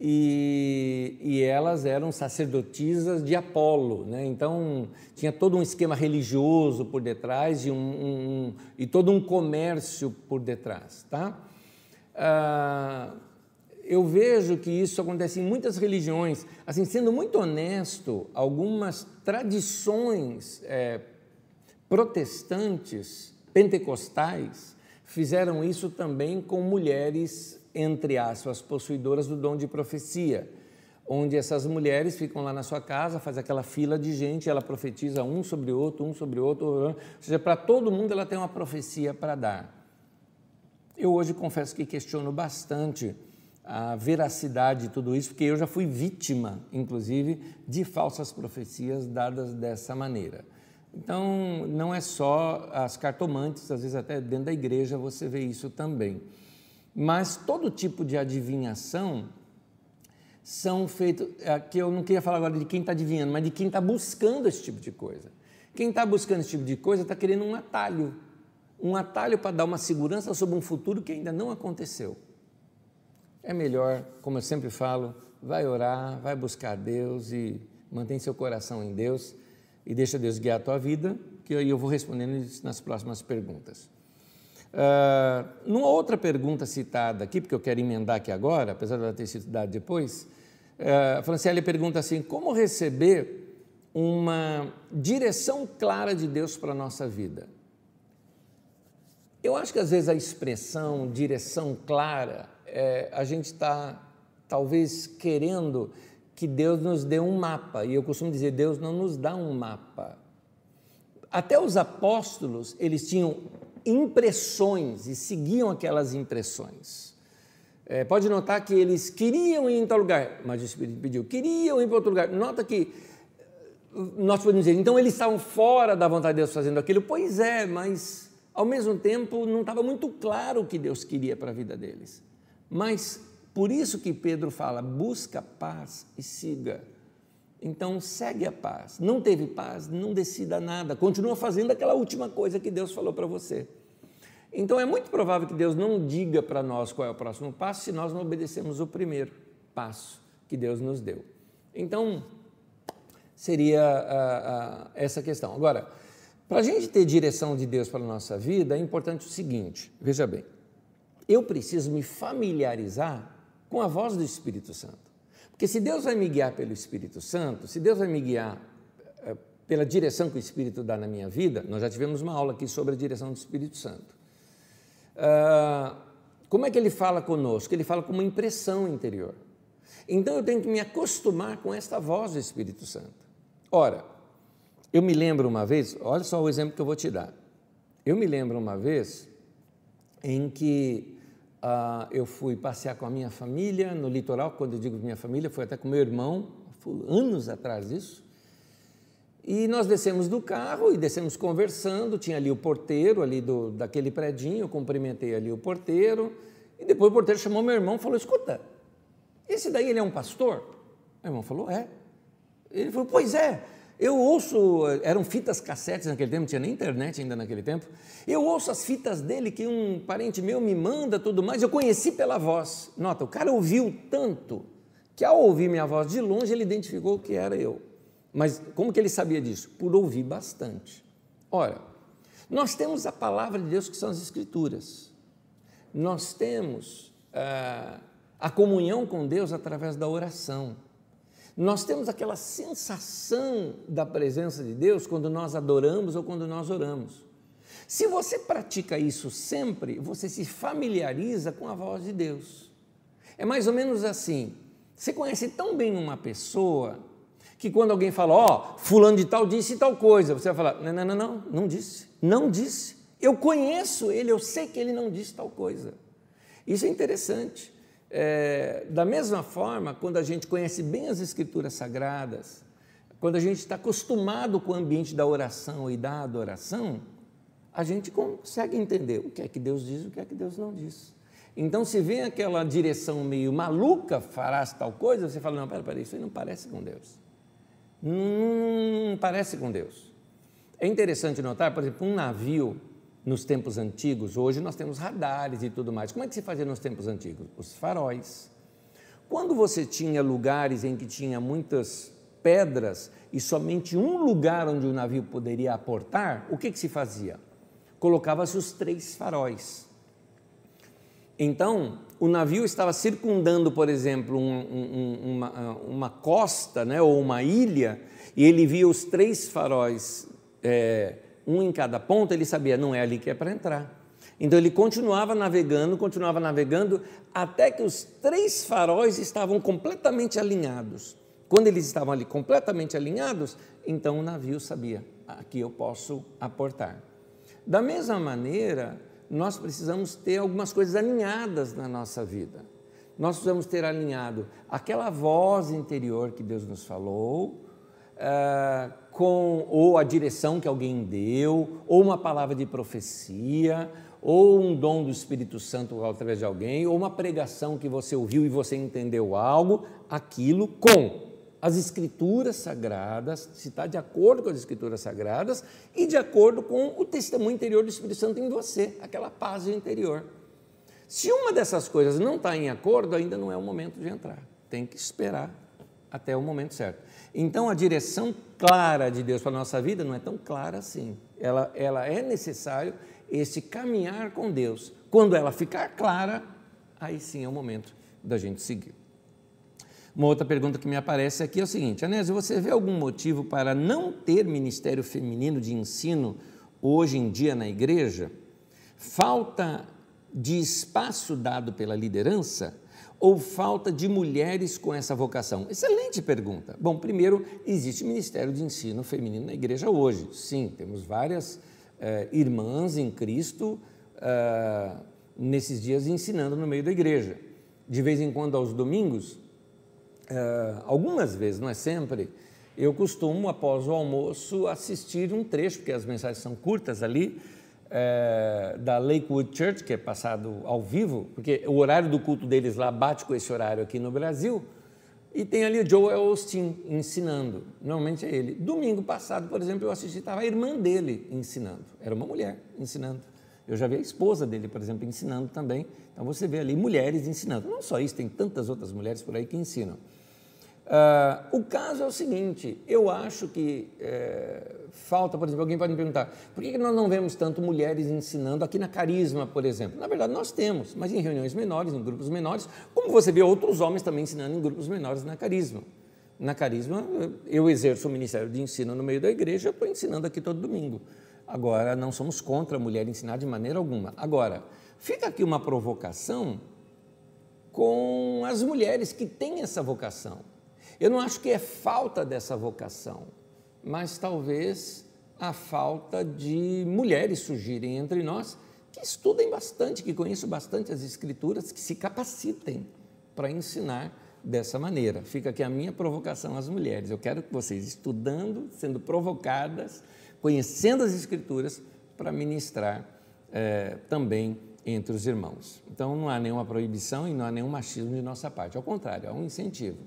Speaker 1: e, e elas eram sacerdotisas de Apolo, né? então tinha todo um esquema religioso por detrás e, um, um, e todo um comércio por detrás. Tá? Ah, eu vejo que isso acontece em muitas religiões. Assim, sendo muito honesto, algumas tradições é, protestantes, pentecostais, fizeram isso também com mulheres, entre aspas, possuidoras do dom de profecia, onde essas mulheres ficam lá na sua casa, faz aquela fila de gente, ela profetiza um sobre outro, um sobre outro, ou seja, para todo mundo ela tem uma profecia para dar. Eu hoje confesso que questiono bastante a veracidade de tudo isso, porque eu já fui vítima, inclusive, de falsas profecias dadas dessa maneira. Então, não é só as cartomantes, às vezes até dentro da igreja você vê isso também. Mas todo tipo de adivinhação são feitos. Aqui eu não queria falar agora de quem está adivinhando, mas de quem está buscando esse tipo de coisa. Quem está buscando esse tipo de coisa está querendo um atalho um atalho para dar uma segurança sobre um futuro que ainda não aconteceu. É melhor, como eu sempre falo, vai orar, vai buscar Deus e mantém seu coração em Deus e deixa Deus guiar a tua vida, que aí eu vou respondendo nas próximas perguntas. Uh, numa outra pergunta citada aqui, porque eu quero emendar aqui agora, apesar de ela ter sido dada depois, a Franciele pergunta assim: como receber uma direção clara de Deus para a nossa vida? Eu acho que às vezes a expressão direção clara, é, a gente está talvez querendo que Deus nos dê um mapa, e eu costumo dizer: Deus não nos dá um mapa. Até os apóstolos, eles tinham impressões e seguiam aquelas impressões. É, pode notar que eles queriam ir em tal lugar, mas o Espírito pediu, queriam ir para outro lugar. Nota que nós podemos dizer, então eles estavam fora da vontade de Deus fazendo aquilo. Pois é, mas ao mesmo tempo, não estava muito claro o que Deus queria para a vida deles. Mas por isso que Pedro fala: busca paz e siga. Então segue a paz. Não teve paz, não decida nada. Continua fazendo aquela última coisa que Deus falou para você. Então é muito provável que Deus não diga para nós qual é o próximo passo se nós não obedecemos o primeiro passo que Deus nos deu. Então seria a, a, essa questão. Agora, para a gente ter direção de Deus para a nossa vida, é importante o seguinte: veja bem, eu preciso me familiarizar com a voz do Espírito Santo. Porque se Deus vai me guiar pelo Espírito Santo, se Deus vai me guiar é, pela direção que o Espírito dá na minha vida, nós já tivemos uma aula aqui sobre a direção do Espírito Santo. Uh, como é que ele fala conosco? Ele fala com uma impressão interior. Então eu tenho que me acostumar com esta voz do Espírito Santo. Ora, eu me lembro uma vez, olha só o exemplo que eu vou te dar. Eu me lembro uma vez em que uh, eu fui passear com a minha família no litoral, quando eu digo minha família, foi até com meu irmão, anos atrás isso. E nós descemos do carro e descemos conversando, tinha ali o porteiro ali do, daquele predinho, eu cumprimentei ali o porteiro, e depois o porteiro chamou meu irmão e falou, escuta, esse daí ele é um pastor? Meu irmão falou, é. Ele falou, pois é, eu ouço, eram fitas cassetes naquele tempo, não tinha nem internet ainda naquele tempo. Eu ouço as fitas dele que um parente meu me manda, tudo mais. Eu conheci pela voz. Nota, o cara ouviu tanto que ao ouvir minha voz de longe ele identificou que era eu. Mas como que ele sabia disso? Por ouvir bastante. Ora, nós temos a palavra de Deus que são as Escrituras. Nós temos ah, a comunhão com Deus através da oração. Nós temos aquela sensação da presença de Deus quando nós adoramos ou quando nós oramos. Se você pratica isso sempre, você se familiariza com a voz de Deus. É mais ou menos assim. Você conhece tão bem uma pessoa que quando alguém fala, ó, oh, fulano de tal disse tal coisa, você vai falar, não, não, não, não, não disse, não disse. Eu conheço ele, eu sei que ele não disse tal coisa. Isso é interessante. É, da mesma forma, quando a gente conhece bem as Escrituras Sagradas, quando a gente está acostumado com o ambiente da oração e da adoração, a gente consegue entender o que é que Deus diz e o que é que Deus não diz. Então, se vem aquela direção meio maluca, farás tal coisa, você fala: não, pera, pera, isso aí não parece com Deus. Não, não parece com Deus. É interessante notar, por exemplo, um navio nos tempos antigos, hoje nós temos radares e tudo mais. Como é que se fazia nos tempos antigos? Os faróis. Quando você tinha lugares em que tinha muitas pedras e somente um lugar onde o navio poderia aportar, o que, que se fazia? Colocava-se os três faróis. Então, o navio estava circundando, por exemplo, um, um, uma, uma, costa né, ou uma ilha, e ele via os três faróis, é, um em cada ponta, ele sabia, não é ali que é para entrar. Então ele continuava navegando, continuava navegando, até que os três faróis estavam completamente alinhados. Quando eles estavam ali completamente alinhados, então o navio sabia, aqui eu posso aportar. Da mesma maneira, nós precisamos ter algumas coisas alinhadas na nossa vida. Nós precisamos ter alinhado aquela voz interior que Deus nos falou, uh, com ou a direção que alguém deu, ou uma palavra de profecia, ou um dom do Espírito Santo através de alguém, ou uma pregação que você ouviu e você entendeu algo, aquilo com as Escrituras Sagradas, se está de acordo com as Escrituras Sagradas e de acordo com o testemunho interior do Espírito Santo em você, aquela paz interior. Se uma dessas coisas não está em acordo, ainda não é o momento de entrar. Tem que esperar até o momento certo. Então, a direção clara de Deus para a nossa vida não é tão clara assim. Ela, ela é necessário esse caminhar com Deus. Quando ela ficar clara, aí sim é o momento da gente seguir. Uma outra pergunta que me aparece aqui é o seguinte: Anésio, você vê algum motivo para não ter ministério feminino de ensino hoje em dia na igreja? Falta de espaço dado pela liderança? Ou falta de mulheres com essa vocação? Excelente pergunta. Bom, primeiro, existe ministério de ensino feminino na igreja hoje. Sim, temos várias eh, irmãs em Cristo eh, nesses dias ensinando no meio da igreja. De vez em quando, aos domingos, eh, algumas vezes, não é sempre, eu costumo, após o almoço, assistir um trecho, porque as mensagens são curtas ali, é, da Lakewood Church, que é passado ao vivo, porque o horário do culto deles lá bate com esse horário aqui no Brasil, e tem ali Joel Austin ensinando, normalmente é ele. Domingo passado, por exemplo, eu assisti, estava a irmã dele ensinando, era uma mulher ensinando. Eu já vi a esposa dele, por exemplo, ensinando também. Então você vê ali mulheres ensinando. Não só isso, tem tantas outras mulheres por aí que ensinam. Uh, o caso é o seguinte: eu acho que é, falta, por exemplo, alguém pode me perguntar, por que nós não vemos tanto mulheres ensinando aqui na Carisma, por exemplo? Na verdade, nós temos, mas em reuniões menores, em grupos menores, como você vê outros homens também ensinando em grupos menores na Carisma. Na Carisma, eu exerço o ministério de ensino no meio da igreja, estou ensinando aqui todo domingo. Agora, não somos contra a mulher ensinar de maneira alguma. Agora, fica aqui uma provocação com as mulheres que têm essa vocação. Eu não acho que é falta dessa vocação, mas talvez a falta de mulheres surgirem entre nós que estudem bastante, que conheçam bastante as Escrituras, que se capacitem para ensinar dessa maneira. Fica aqui a minha provocação às mulheres. Eu quero que vocês, estudando, sendo provocadas, conhecendo as Escrituras, para ministrar é, também entre os irmãos. Então não há nenhuma proibição e não há nenhum machismo de nossa parte. Ao contrário, há um incentivo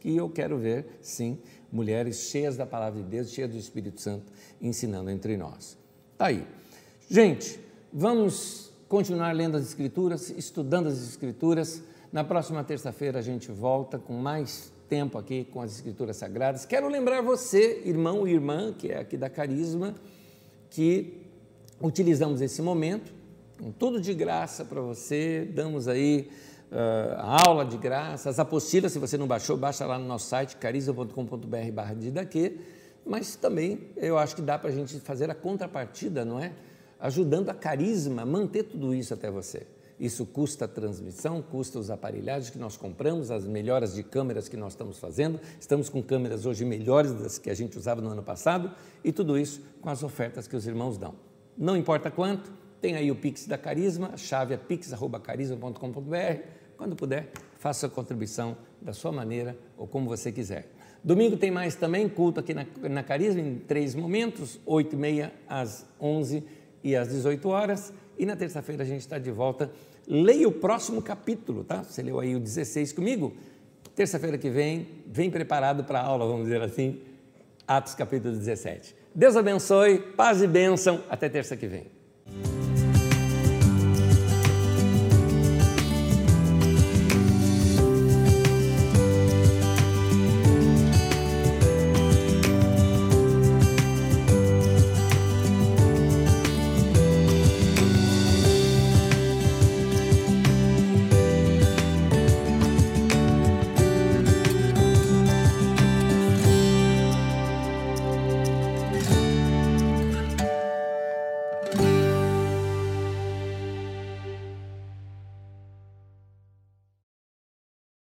Speaker 1: que eu quero ver, sim, mulheres cheias da palavra de Deus, cheias do Espírito Santo, ensinando entre nós. Está aí. Gente, vamos continuar lendo as Escrituras, estudando as Escrituras. Na próxima terça-feira a gente volta com mais tempo aqui com as Escrituras Sagradas. Quero lembrar você, irmão e irmã, que é aqui da Carisma, que utilizamos esse momento tudo de graça para você, damos aí uh, aula de graça, as apostilas, se você não baixou, baixa lá no nosso site, carisma.com.br barra mas também eu acho que dá para a gente fazer a contrapartida, não é? Ajudando a carisma a manter tudo isso até você. Isso custa a transmissão, custa os aparelhagens que nós compramos, as melhoras de câmeras que nós estamos fazendo. Estamos com câmeras hoje melhores das que a gente usava no ano passado e tudo isso com as ofertas que os irmãos dão. Não importa quanto, tem aí o Pix da Carisma, a chave é pix.carisma.com.br. Quando puder, faça a contribuição da sua maneira ou como você quiser. Domingo tem mais também, culto aqui na, na Carisma, em três momentos, 8 e meia, às 11 e às 18 horas. E na terça-feira a gente está de volta. Leia o próximo capítulo, tá? Você leu aí o 16 comigo? Terça-feira que vem, vem preparado para a aula, vamos dizer assim, Atos capítulo 17. Deus abençoe, paz e bênção. Até terça que vem.